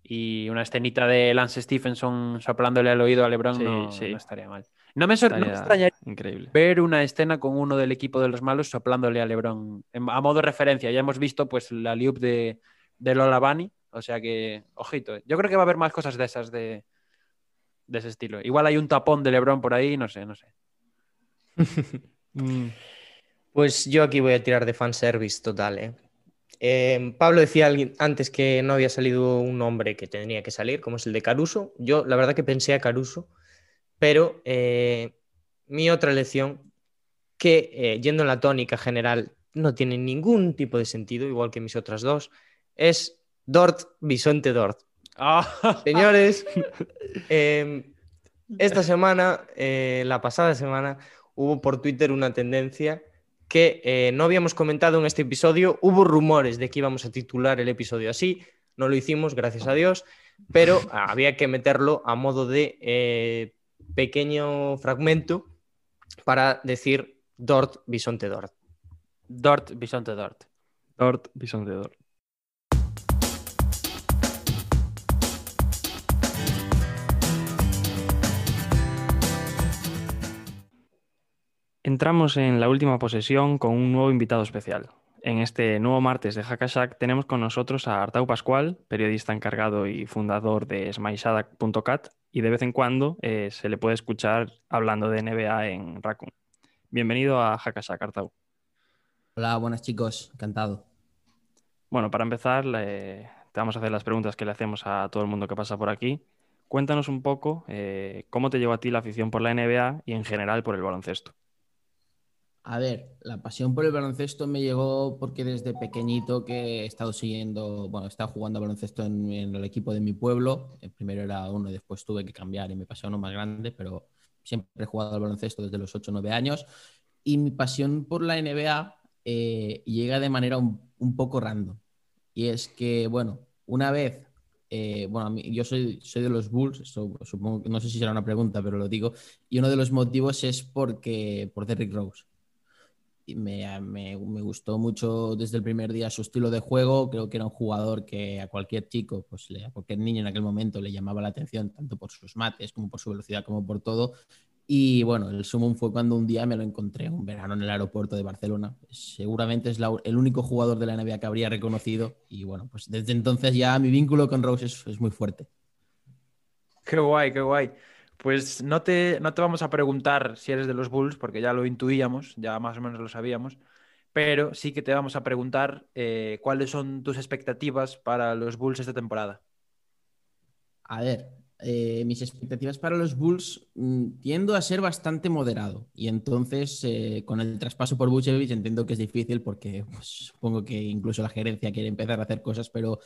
Y una escenita de Lance Stephenson soplándole al oído a LeBron Sí, no, sí. no estaría mal. No me, sor- no me Estaría extrañaría increíble. ver una escena con uno del equipo de los malos soplándole a LeBron en- a modo de referencia. Ya hemos visto pues la loop de, de Lola Bunny, o sea que, ojito, yo creo que va a haber más cosas de esas de, de ese estilo. Igual hay un tapón de LeBron por ahí, no sé, no sé. Mm, Pues yo aquí voy a tirar de fanservice total, ¿eh? Eh, Pablo decía alguien- antes que no había salido un nombre que tendría que salir, como es el de Caruso. Yo la verdad que pensé a Caruso, pero eh, mi otra elección, que eh, yendo en la tónica general no tiene ningún tipo de sentido, igual que mis otras dos, es Dort Bisonte Dort. Señores, eh, esta semana, eh, la pasada semana, hubo por Twitter una tendencia que eh, no habíamos comentado en este episodio. Hubo rumores de que íbamos a titular el episodio así, no lo hicimos, gracias a Dios, pero había que meterlo a modo de eh, pequeño fragmento para decir Dort, Bisonte Dort. Dort, Bisonte Dort. Dort, Bisonte Dort. Entramos en la última posesión con un nuevo invitado especial. En este nuevo martes de Hackashack tenemos con nosotros a Artau Pascual, periodista encargado y fundador de smashadac.cat y de vez en cuando eh, se le puede escuchar hablando de NBA en Raccoon. Bienvenido a Hackashack, Artau. Hola, buenas chicos, encantado. Bueno, para empezar, te vamos a hacer las preguntas que le hacemos a todo el mundo que pasa por aquí. Cuéntanos un poco eh, cómo te llevó a ti la afición por la NBA y en general por el baloncesto. A ver, la pasión por el baloncesto me llegó porque desde pequeñito que he estado siguiendo, bueno, he estado jugando baloncesto en, en el equipo de mi pueblo. El primero era uno y después tuve que cambiar y me pasé a uno más grande, pero siempre he jugado al baloncesto desde los 8 o 9 años. Y mi pasión por la NBA eh, llega de manera un, un poco random. Y es que, bueno, una vez eh, bueno, a yo soy, soy de los Bulls, eso supongo no sé si será una pregunta, pero lo digo. Y uno de los motivos es porque por Derrick Rose. Y me, me- gustó mucho desde el primer día su estilo de juego. Creo que era un jugador que a cualquier chico, pues a cualquier niño en aquel momento le llamaba la atención, tanto por sus mates como por su velocidad, como por todo. Y bueno, el sumum fue cuando un día me lo encontré un verano en el aeropuerto de Barcelona. Seguramente es la- el único jugador de la NBA que habría reconocido. Y bueno, pues desde entonces ya mi vínculo con Rose es, es muy fuerte. Qué guay, qué guay. Pues no te, no te vamos a preguntar si eres de los Bulls, porque ya lo intuíamos, ya más o menos lo sabíamos, pero sí que te vamos a preguntar eh, cuáles son tus expectativas para los Bulls esta temporada. A ver, eh, mis expectativas para los Bulls mm, tiendo a ser bastante moderado. Y entonces, eh, con el traspaso por Vucevic, entiendo que es difícil porque pues, supongo que incluso la gerencia quiere empezar a hacer cosas, pero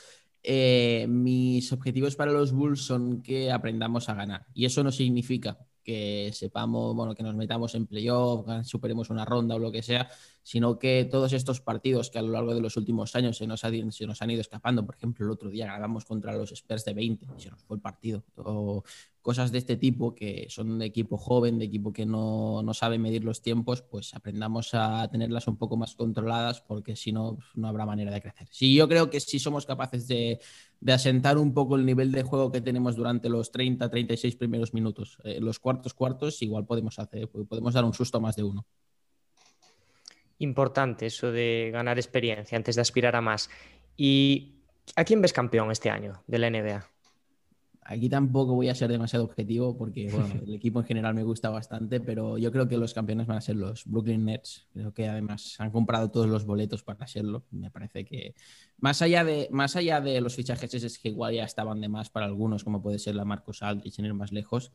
eh, mis objetivos para los Bulls son que aprendamos a ganar. Y eso no significa que sepamos, bueno, que nos metamos en playoff, superemos una ronda o lo que sea, sino que todos estos partidos que a lo largo de los últimos años se nos, ha- se nos han ido escapando, por ejemplo, el otro día ganamos contra los Spurs de 20 y se nos fue el partido, o cosas de este tipo que son de equipo joven, de equipo que no, no sabe medir los tiempos, pues aprendamos a tenerlas un poco más controladas porque si no, pues, no habrá manera de crecer. Sí, yo creo que si somos capaces de, de asentar un poco el nivel de juego que tenemos durante los 30, 36 primeros minutos, eh, los cuartos cuartos, igual podemos hacer, podemos dar un susto a más de uno. Importante eso de ganar experiencia antes de aspirar a más. ¿Y a quién ves campeón este año de la NBA? Aquí tampoco voy a ser demasiado objetivo porque bueno, el equipo en general me gusta bastante, pero yo creo que los campeones van a ser los Brooklyn Nets. Creo que además han comprado todos los boletos para serlo. Me parece que más allá de, más allá de los fichajes es que igual ya estaban de más para algunos, como puede ser la Marcos Aldrich sin ir más lejos,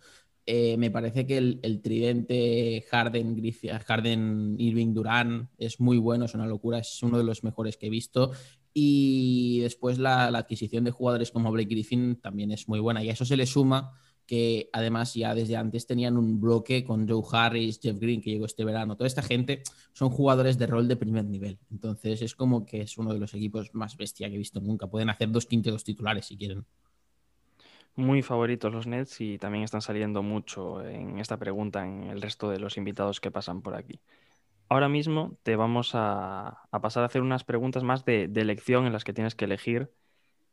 eh, me parece que el, el tridente Harden, Griffith, Harden, Irving, Durán es muy bueno, es una locura, es uno de los mejores que he visto. Y después la, adquisición de jugadores como Blake Griffin también es muy buena. Y a eso se le suma que además ya desde antes tenían un bloque con Joe Harris, Jeff Green, que llegó este verano. Toda esta gente son jugadores de rol de primer nivel. Entonces es como que es uno de los equipos más bestia que he visto nunca. Pueden hacer dos quintetos titulares si quieren. Muy favoritos los Nets y también están saliendo mucho en esta pregunta en el resto de los invitados que pasan por aquí. Ahora mismo te vamos a, pasar a hacer unas preguntas más de, de elección en las que tienes que elegir.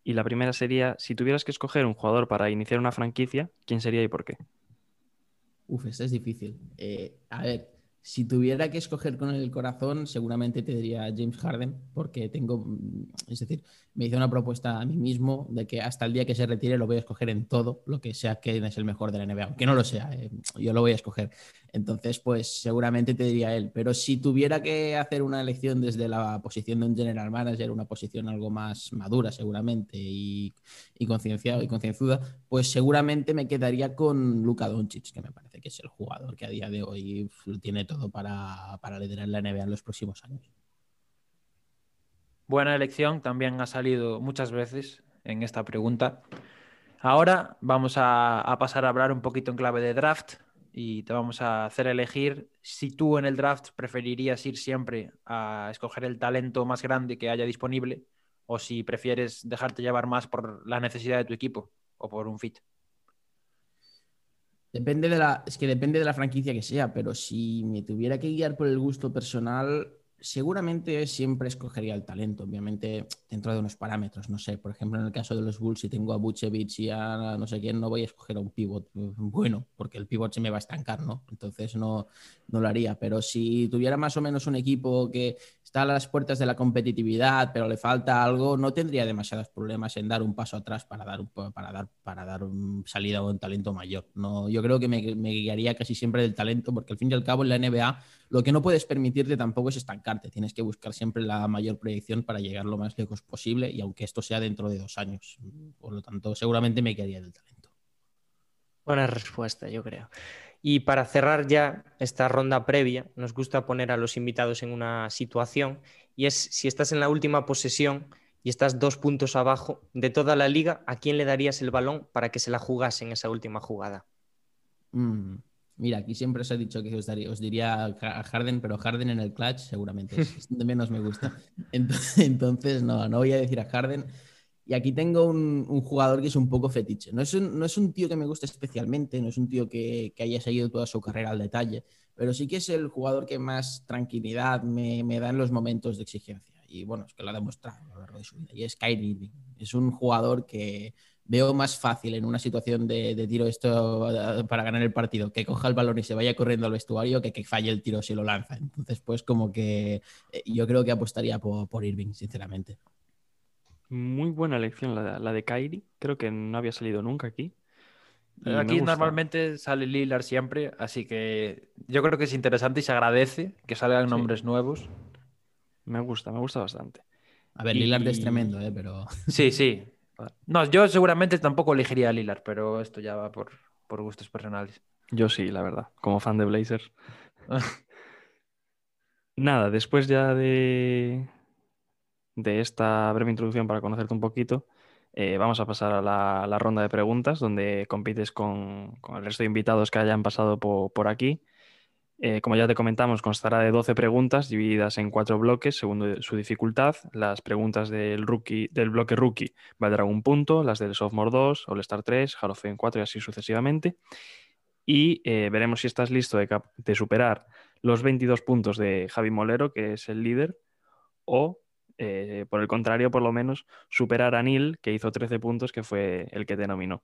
Y la primera sería, si tuvieras que escoger un jugador para iniciar una franquicia, ¿quién sería y por qué? Uf, esta es difícil. Eh, a ver, si tuviera que escoger con el corazón, seguramente te diría James Harden, porque tengo, mm, es decir, me hice una propuesta a mí mismo de que hasta el día que se retire lo voy a escoger en todo, lo que sea que es el mejor de la NBA, aunque no lo sea, eh, yo lo voy a escoger. Entonces, pues seguramente te diría él. Pero si tuviera que hacer una elección desde la posición de un general manager, una posición algo más madura seguramente y, concienciado y concienzuda, pues seguramente me quedaría con Luka Doncic, que me parece que es el jugador que a día de hoy tiene todo para, para liderar la NBA en los próximos años. Buena elección, también ha salido muchas veces en esta pregunta. Ahora vamos a pasar a hablar un poquito en clave de draft y te vamos a hacer elegir si tú en el draft preferirías ir siempre a escoger el talento más grande que haya disponible o si prefieres dejarte llevar más por la necesidad de tu equipo o por un fit. Depende de la, es que depende de la franquicia que sea, pero si me tuviera que guiar por el gusto personal, seguramente siempre escogería el talento, obviamente dentro de unos parámetros. No sé, por ejemplo, en el caso de los Bulls, si tengo a Vucevic y a no sé quién, no voy a escoger a un pivot bueno, porque el pivot se me va a estancar, ¿no? Entonces no, no lo haría. Pero si tuviera más o menos un equipo que está a las puertas de la competitividad, pero le falta algo, no tendría demasiados problemas en dar un paso atrás para dar, para dar, para dar un salida a un talento mayor. No, yo creo que me, me guiaría casi siempre del talento, porque al fin y al cabo en la NBA lo que no puedes permitirte tampoco es estancarte. Tienes que buscar siempre la mayor proyección para llegar lo más lejos posible y aunque esto sea dentro de dos años. Por lo tanto, seguramente me quedaría del talento. Buena respuesta, yo creo. Y para cerrar ya esta ronda previa, nos gusta poner a los invitados en una situación y es si estás en la última posesión y estás dos puntos abajo de toda la liga, ¿a quién le darías el balón para que se la jugase en esa última jugada? Mm, Mira, aquí siempre os he dicho que os, daría- os diría a Harden, pero Harden en el clutch seguramente es, menos me gusta. Entonces, entonces, no, no voy a decir a Harden. Y aquí tengo un, jugador que es un poco fetiche. No es un, no es un tío que me guste especialmente, no es un tío que, haya seguido toda su carrera al detalle, pero sí que es el jugador que más tranquilidad me, me da en los momentos de exigencia. Y bueno, es que lo ha demostrado a lo largo de su vida. Y es Kyrie Irving. Es un jugador que veo más fácil en una situación de, de tiro esto eh, para ganar el partido que coja el balón y se vaya corriendo al vestuario que que falle el tiro si lo lanza. Entonces, pues como que eh, yo creo que apostaría por, por Irving, sinceramente. Muy buena elección la, de- la de Kyrie. Creo que no había salido nunca aquí. Y Aquí normalmente sale Lillard siempre, así que yo creo que es interesante y se agradece que salgan Sí. nombres nuevos. Me gusta, me gusta bastante. A ver, Y- Lillard es tremendo, ¿eh? pero Sí, sí. No, yo seguramente tampoco elegiría a Lillard, pero esto ya va por, por gustos personales. Yo sí, la verdad, como fan de Blazers. Nada, después ya de, de esta breve introducción para conocerte un poquito, eh, vamos a pasar a la, ronda de preguntas, donde compites con, el resto de invitados que hayan pasado po- por, aquí. Eh, como ya te comentamos, constará de 12 preguntas divididas en cuatro bloques según su dificultad. Las preguntas del, rookie, del bloque rookie valdrán un punto, las del sophomore 2, All-Star 3, Hall of Fame 4 y así sucesivamente. Y eh, veremos si estás listo de, de superar los 22 puntos de Javi Molero, que es el líder, o eh, por el contrario, por lo menos, superar a Neil, que hizo 13 puntos, que fue el que te nominó.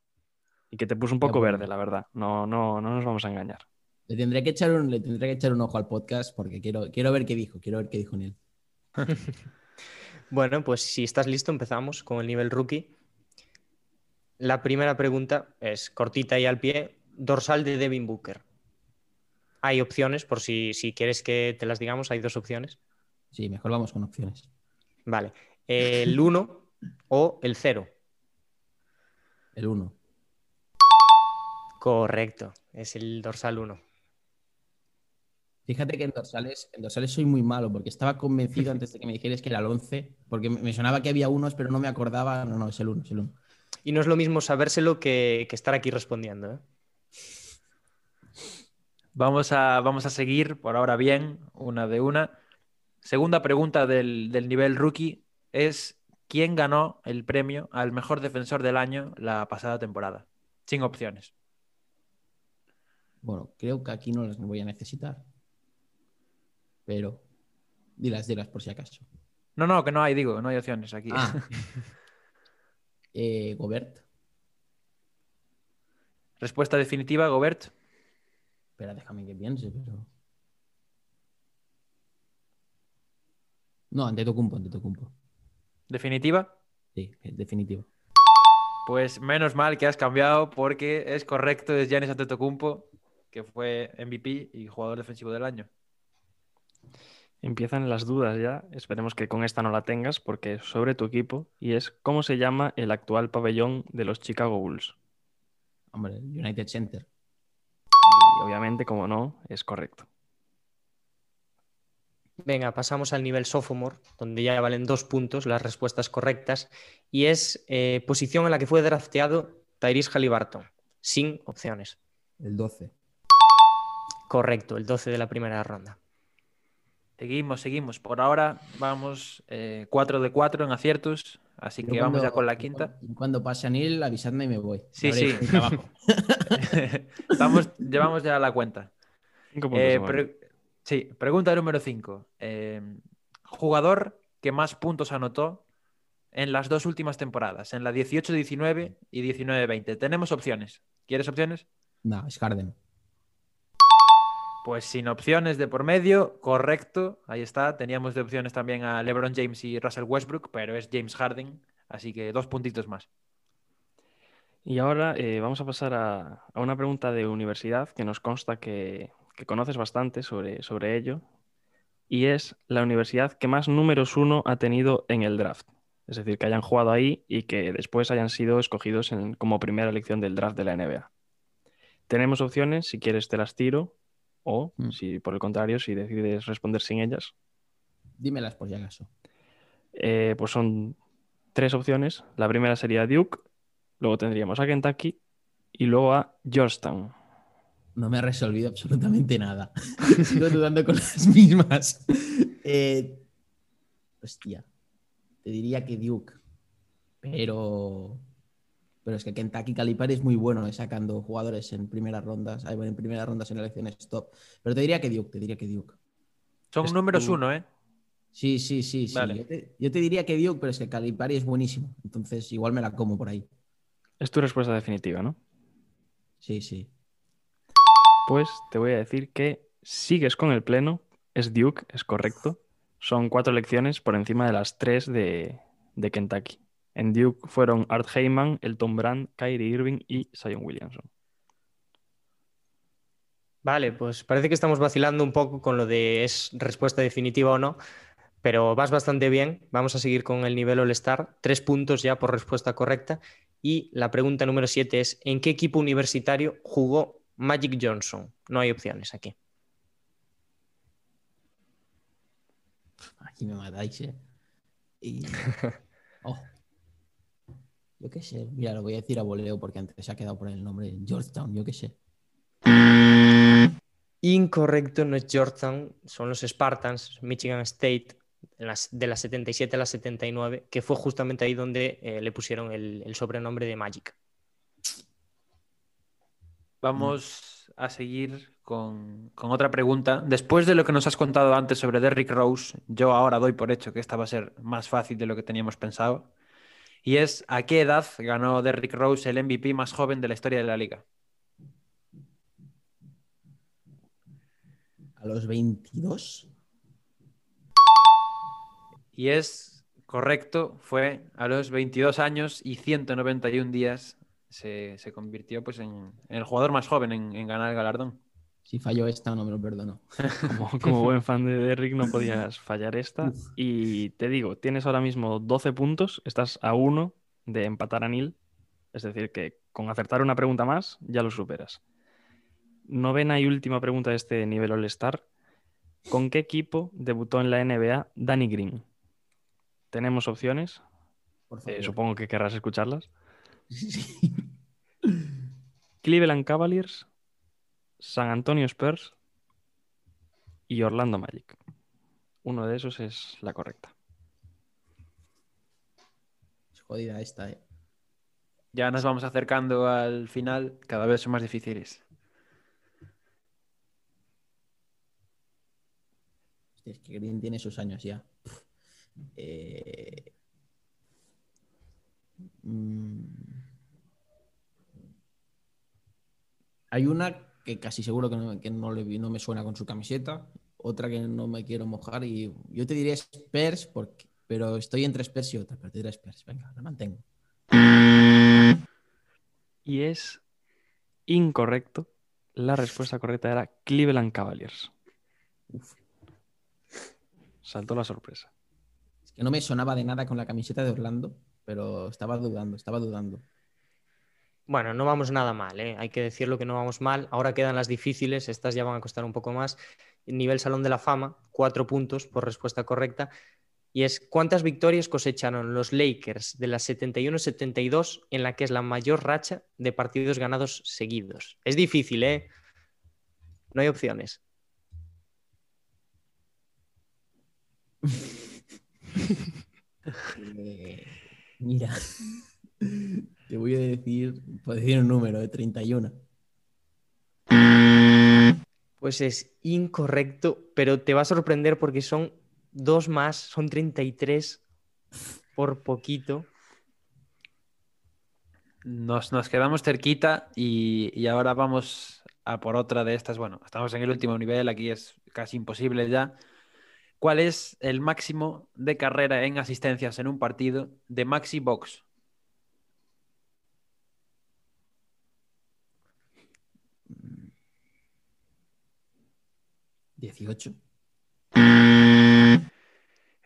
Y que te puso un poco bueno. verde, la verdad. No, no, no nos vamos a engañar. le tendré que echar un, le tendré que echar un ojo al podcast porque quiero, quiero ver qué dijo, quiero ver qué dijo Neil. Bueno, pues si estás listo, empezamos con el nivel rookie. La primera pregunta es cortita y al pie. Dorsal de Devin Booker. Hay opciones, por si, si quieres que te las digamos, hay dos opciones. Sí, mejor vamos con opciones. Vale. El 1 o el 0. El 1. Correcto, es el dorsal 1. Fíjate que en dorsales, en dorsales soy muy malo porque estaba convencido antes de que me dijeras que era el 11, porque me sonaba que había unos, pero no me acordaba. No, no, es el 1, es el 1. Y no es lo mismo sabérselo que, que estar aquí respondiendo. ¿eh? Vamos a, vamos a seguir por ahora bien, una de una. Segunda pregunta del, del nivel rookie es ¿quién ganó el premio al mejor defensor del año la pasada temporada? Sin opciones. Bueno, creo que aquí no las voy a necesitar. Pero dilas, dilas por si acaso. No, no, que no hay, digo, no hay opciones aquí. Ah. Eh, Gobert. Respuesta definitiva, Gobert. Espera, déjame que piense, pero. No, ante Tocumpo, ante Tocumpo. Definitiva. Sí, es definitivo. Pues menos mal que has cambiado porque es correcto, es Giannis Antetokounmpo, que fue MVP y jugador defensivo del año. Empiezan las dudas ya. Esperemos que con esta no la tengas, porque es sobre tu equipo y es cómo se llama el actual pabellón de los Chicago Bulls. Hombre, United Center. Y obviamente, como no, es correcto. Venga, pasamos al nivel sophomore, donde ya valen dos puntos las respuestas correctas. Y es eh, posición en la que fue drafteado Tyrese Halliburton, sin opciones. El 12. Correcto, el 12 de la primera ronda. Seguimos, seguimos. Por ahora vamos 4 de 4 en aciertos, así que vamos ya con la quinta. Cuando pase a Neil, avisadme y me voy. Sí, sí. Estamos, llevamos ya la cuenta. Puntos. Eh, pre- sí, pregunta número 5. jugador que más puntos anotó en las dos últimas temporadas, en la 18-19 y 19-20. Tenemos opciones. ¿Quieres opciones? No, es Harden. Pues sin opciones de por medio, correcto, ahí está. Teníamos de opciones también a LeBron James y Russell Westbrook, pero es James Harden, así que dos puntitos más. Y ahora eh, vamos a pasar a, a una pregunta de universidad que nos consta que, que conoces bastante sobre, sobre ello. Y es la universidad que más números uno ha tenido en el draft. Es decir, que hayan jugado ahí y que después hayan sido escogidos en- como primera elección del draft de la NBA. Tenemos opciones, si quieres te las tiro, o Mm. si por el contrario, si decides responder sin ellas, Dímelas por si acaso. eh, pues son tres opciones. La primera sería Duke, luego tendríamos a Kentucky y luego a Georgetown. No me ha resolvido absolutamente nada. Sigo dudando con las mismas. Eh, hostia. Te diría que Duke. Pero. Pero es que Kentucky Calipari es muy bueno eh, sacando jugadores en primeras rondas. en primeras rondas en elecciones top. Pero te diría que Duke, te diría que Duke. Son Es números uno, ¿eh? Sí, sí, sí, sí. Vale. Yo, te, yo te diría que Duke, pero es que Calipari es buenísimo. Entonces igual me la como por ahí. Es tu respuesta definitiva, ¿no? Sí, sí. Pues te voy a decir que sigues con el pleno. Es Duke, es correcto. Son cuatro elecciones por encima de las tres de, de Kentucky. En Duke fueron Art Heyman, Elton Brand, Kyrie Irving y Zion Williamson. Vale, pues parece que estamos vacilando un poco con lo de es respuesta definitiva o no, pero vas bastante bien. Vamos a seguir con el nivel All-Star. Tres puntos ya por respuesta correcta. Y la pregunta número siete es: ¿en qué equipo universitario jugó Magic Johnson? No hay opciones aquí. Aquí me matáis, ¿eh? Y... Oh. Yo qué sé. Mira, lo voy a decir a voleo porque antes se ha quedado por el nombre. Georgetown, yo qué sé. Incorrecto, no es Georgetown, son los Spartans, Michigan State, de la 77 a la 79, que fue justamente ahí donde eh, le pusieron el, el sobrenombre de Magic. Vamos a seguir con, con otra pregunta. Después de lo que nos has contado antes sobre Derrick Rose, yo ahora doy por hecho que esta va a ser más fácil de lo que teníamos pensado. Y es, ¿a qué edad ganó Derrick Rose el MVP más joven de la historia de la liga? A los 22. Y es correcto, fue a los 22 años y 191 días se, se convirtió pues, en, en el jugador más joven en, en ganar el galardón. Si falló esta, no me lo perdono. Como, como buen fan de Derrick no podías fallar esta. Y te digo, tienes ahora mismo 12 puntos, estás a uno de empatar a Neil. Es decir, que con acertar una pregunta más ya lo superas. Novena y última pregunta de este nivel All-Star. ¿Con qué equipo debutó en la NBA Danny Green? Tenemos opciones, Por eh, supongo que querrás escucharlas. Sí. Cleveland Cavaliers, San Antonio Spurs y Orlando Magic. Uno de esos es la correcta. Es jodida esta, ¿eh? Ya nos vamos acercando al final, cada vez son más difíciles. Hostia, es que Green tiene sus años ya. Eh, mm, Hay una que casi seguro que no, que no le vi- no me suena con su camiseta, otra que no me quiero mojar y yo te diré Spurs, porque, pero estoy entre Spurs y otra, pero te diré Spurs. Venga, la mantengo. Y es incorrecto. La respuesta correcta era Cleveland Cavaliers. Saltó la sorpresa. Es que no me sonaba de nada con la camiseta de Orlando, pero estaba dudando, estaba dudando. Bueno, no vamos nada mal, ¿eh? hay que decirlo que no vamos mal. Ahora quedan las difíciles, estas ya van a costar un poco más. Nivel Salón de la Fama, cuatro puntos por respuesta correcta. Y es ¿cuántas victorias cosecharon los Lakers de la 71-72 en la que es la mayor racha de partidos ganados seguidos? Es difícil, ¿eh? No hay opciones. Eh, mira, te voy a decir, puedo decir un número de 31. Pues es incorrecto, pero te va a sorprender porque son dos más, son 33 por poquito. Nos, nos quedamos cerquita y, y ahora vamos a por otra de estas. Bueno, estamos en el último nivel, aquí es casi imposible ya. ¿Cuál es el máximo de carrera en asistencias en un partido de Maxi Box? 18.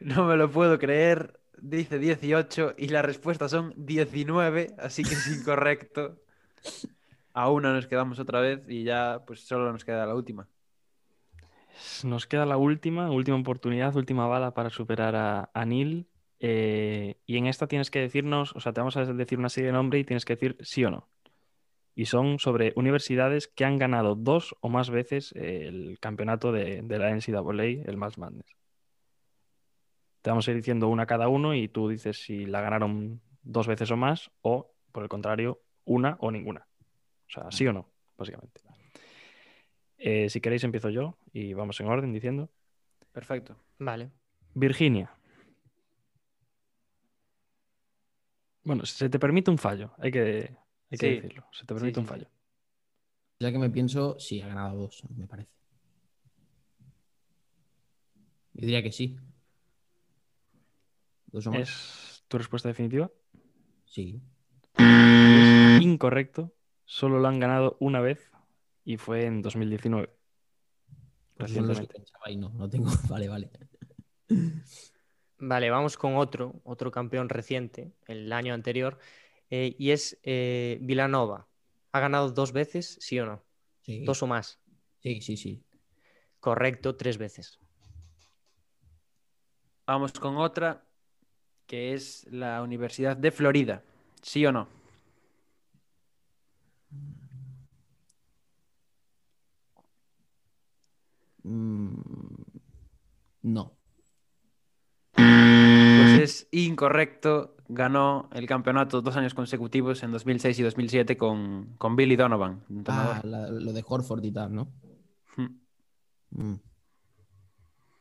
No me lo puedo creer. Dice 18 y la respuesta son 19, así que es incorrecto. a una nos quedamos otra vez y ya pues solo nos queda la última. Nos queda la última, última oportunidad, última bala para superar a, a Neil. eh, y en esta tienes que decirnos, o sea, te vamos a decir una serie de nombres y tienes que decir sí o no. Y son sobre universidades que han ganado dos o más veces el campeonato de, de la NCAA, el March Madness. Te vamos a ir diciendo una cada uno y tú dices si la ganaron dos veces o más o, por el contrario, una o ninguna. O sea, sí o no, básicamente. Eh, si queréis empiezo yo y vamos en orden diciendo. Perfecto. Vale. Virginia. Bueno, se te permite un fallo, hay que, hay que Sí. decirlo. Se te permite Sí, un sí, fallo. Ya que me pienso, sí, ha ganado dos, me parece. Yo diría que sí. ¿Dos o más? ¿Es tu respuesta definitiva? Sí. Es incorrecto. Solo lo han ganado una vez y fue en 2019. Pues Recientemente. pensaba y no, no tengo. Vale, vale. Vale, vamos con otro, otro campeón reciente, el año anterior, eh, y es eh, Villanova. ¿Ha ganado dos veces, sí o no? Sí, Dos o más. sí, sí, sí. Correcto, tres veces. Vamos con otra que es la Universidad de Florida. ¿Sí o no? Mm, no. Pues es incorrecto. Ganó el campeonato dos años consecutivos en 2006 y 2007 con, con Billy Donovan. Ah, la- lo de Horford y tal, ¿no? Hmm. Mm.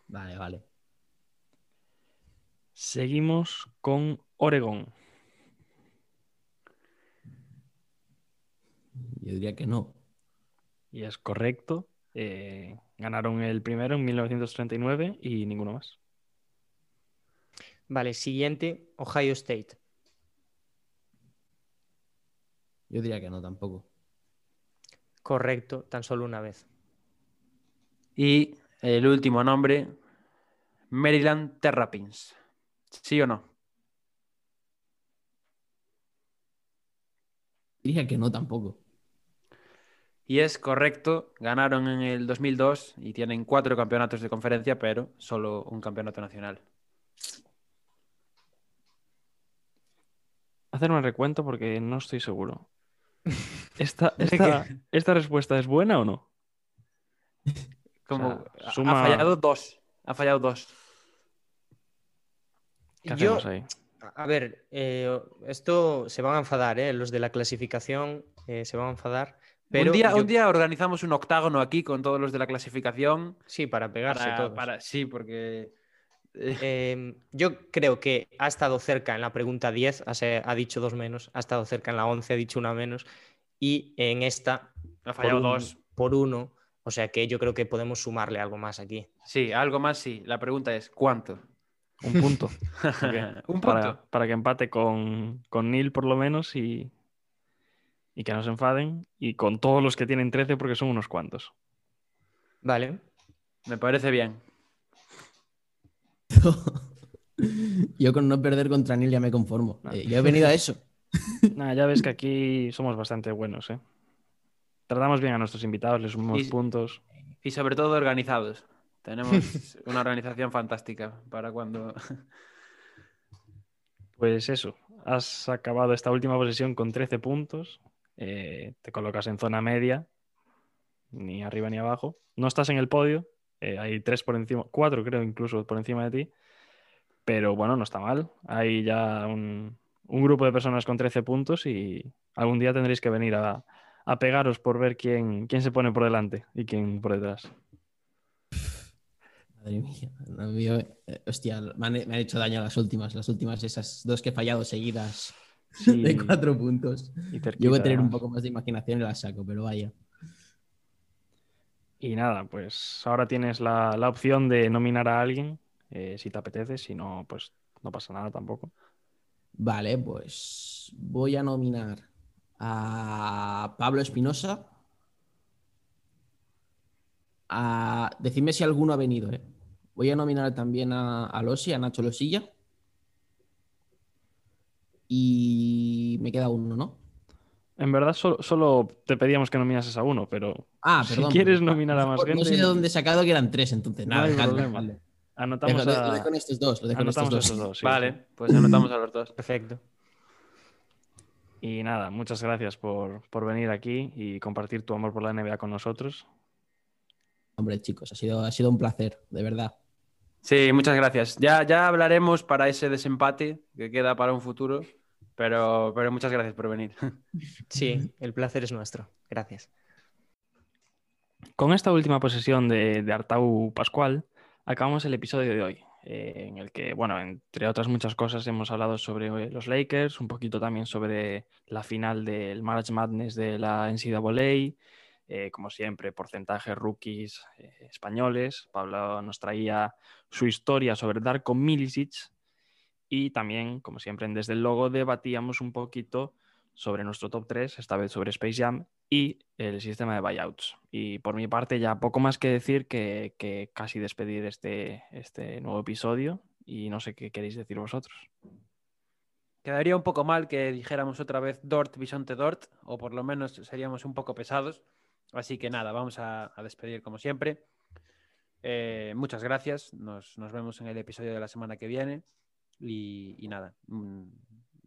Vale, vale. Seguimos con Oregón. Yo diría que no. Y es correcto. eh, ganaron el primero en 1939 y ninguno más. Vale, siguiente, Ohio State. Yo diría que no tampoco. Correcto, tan solo una vez. Y el último nombre, Maryland Terrapins. ¿Sí o no? Diría que no tampoco. Y es correcto, ganaron en el 2002 y tienen cuatro campeonatos de conferencia, pero solo un campeonato nacional. Hacer un recuento porque no estoy seguro. ¿Esta, esta, esta respuesta es buena o no? Como O sea, ha- suma- ha fallado dos. Ha fallado dos. ¿Qué Yo, hacemos ahí? a ver, eh, esto se van a enfadar, ¿eh? Los de la clasificación eh, se van a enfadar. Pero un, día, yo- un día organizamos un octágono aquí con todos los de la clasificación. Sí, para pegarse para- todos. para- sí, porque eh, Eh, yo creo que ha estado cerca en la pregunta 10, ha, dicho dos menos, ha estado cerca en la 11, ha dicho una menos, y en esta ha por, fallado un- dos. por uno, o sea que yo creo que podemos sumarle algo más aquí. Sí, algo más sí. La pregunta es, ¿cuánto? Un punto. Un punto. Para, para que empate con, con Neil por lo menos y, y que no se enfaden. Y con todos los que tienen 13 porque son unos cuantos. Vale, Me parece bien. Yo con no perder contra Neil ya me conformo. Ah. Eh, yo he venido a eso. Nada, ya ves que aquí somos bastante buenos, ¿eh? Tratamos bien a nuestros invitados, les sumamos Y- puntos. Y sobre todo organizados. Tenemos una organización fantástica para cuando... Pues eso, has acabado esta última posesión con 13 puntos. eh, te colocas en zona media, ni arriba ni abajo. No estás en el podio, eh, hay tres por encima, cuatro creo incluso por encima de ti. Pero bueno, no está mal. Hay ya un, un grupo de personas con 13 puntos y algún día tendréis que venir a, a pegaros por ver quién, quién se pone por delante y quién por detrás. Madre mía. yo, eh, hostia, me han, me han hecho daño las últimas. Las últimas, esas dos que he fallado seguidas Sí, de cuatro puntos. Yo voy a tener un poco más de imaginación y las saco, pero vaya. Y nada, pues ahora tienes la, la opción de nominar a alguien, eh, si te apetece, si no, pues no pasa nada tampoco. Vale, pues voy a nominar a Pablo Espinosa. A... Decidme si alguno ha venido, ¿eh? Voy a nominar también a, a Losi, a Nacho Losilla. Y me queda uno, ¿no? En verdad, solo, solo te pedíamos que nominases a uno, pero Ah, si quieres nominar a más No gente, sé de dónde he sacado que eran tres, entonces. No Nada, hay dejadlo, problema. dejadlo. anotamos lo- a, lo dejo en estos dos. Lo dejo estos anotamos a dos. esos dos. sí, vale, sí. pues anotamos a los dos. Perfecto. Y nada, muchas gracias por, por venir aquí y compartir tu amor por la NBA con nosotros. Hombre, chicos, ha sido, ha sido un placer, de verdad. Sí, muchas gracias. Ya, ya hablaremos para ese desempate que queda para un futuro, pero, pero muchas gracias por venir. Sí, el placer es nuestro. Gracias. Con esta última posesión de, de Artau Pascual, acabamos el episodio de hoy, eh, en el que, bueno, entre otras muchas cosas, hemos hablado sobre eh, los Lakers, un poquito también sobre la final del March Madness de la NCAA, eh, como siempre, porcentajes rookies eh, españoles. Pablo nos traía su historia sobre Darko Milicic y también, como siempre, en Desde el Logo debatíamos un poquito sobre nuestro top 3, esta vez sobre Space Jam y el sistema de buyouts. Y por mi parte ya poco más que decir que, que casi despedir este, este nuevo episodio y no sé qué queréis decir vosotros. Quedaría un poco mal que dijéramos otra vez Dort, Bisonte Dort, o por lo menos seríamos un poco pesados. Así que nada, vamos a, despedir como siempre. Eh, muchas gracias, nos, nos vemos en el episodio de la semana que viene. Y, y nada, mm,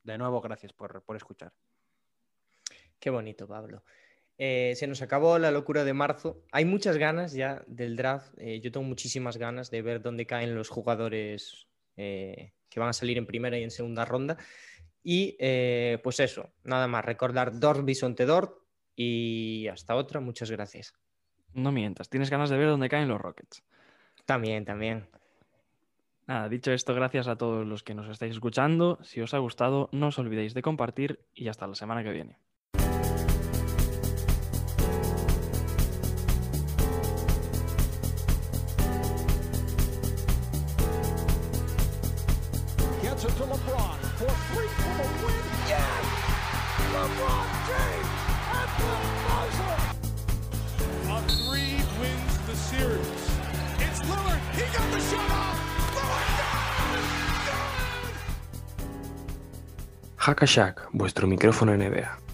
de nuevo gracias por, por escuchar. Qué bonito, Pablo. Eh, se nos acabó la locura de marzo. Hay muchas ganas ya del draft. Eh, yo tengo muchísimas ganas de ver dónde caen los jugadores eh, que van a salir en primera y en segunda ronda. Y eh, pues eso, nada más, recordar Dort Bisonte Dort y hasta otra. Muchas gracias. No mientas, tienes ganas de ver dónde caen los Rockets. También, también. Nada, dicho esto, gracias a todos los que nos estáis escuchando. Si os ha gustado, no os olvidéis de compartir y hasta la semana que viene. Hackashack, vuestro micrófono NBA.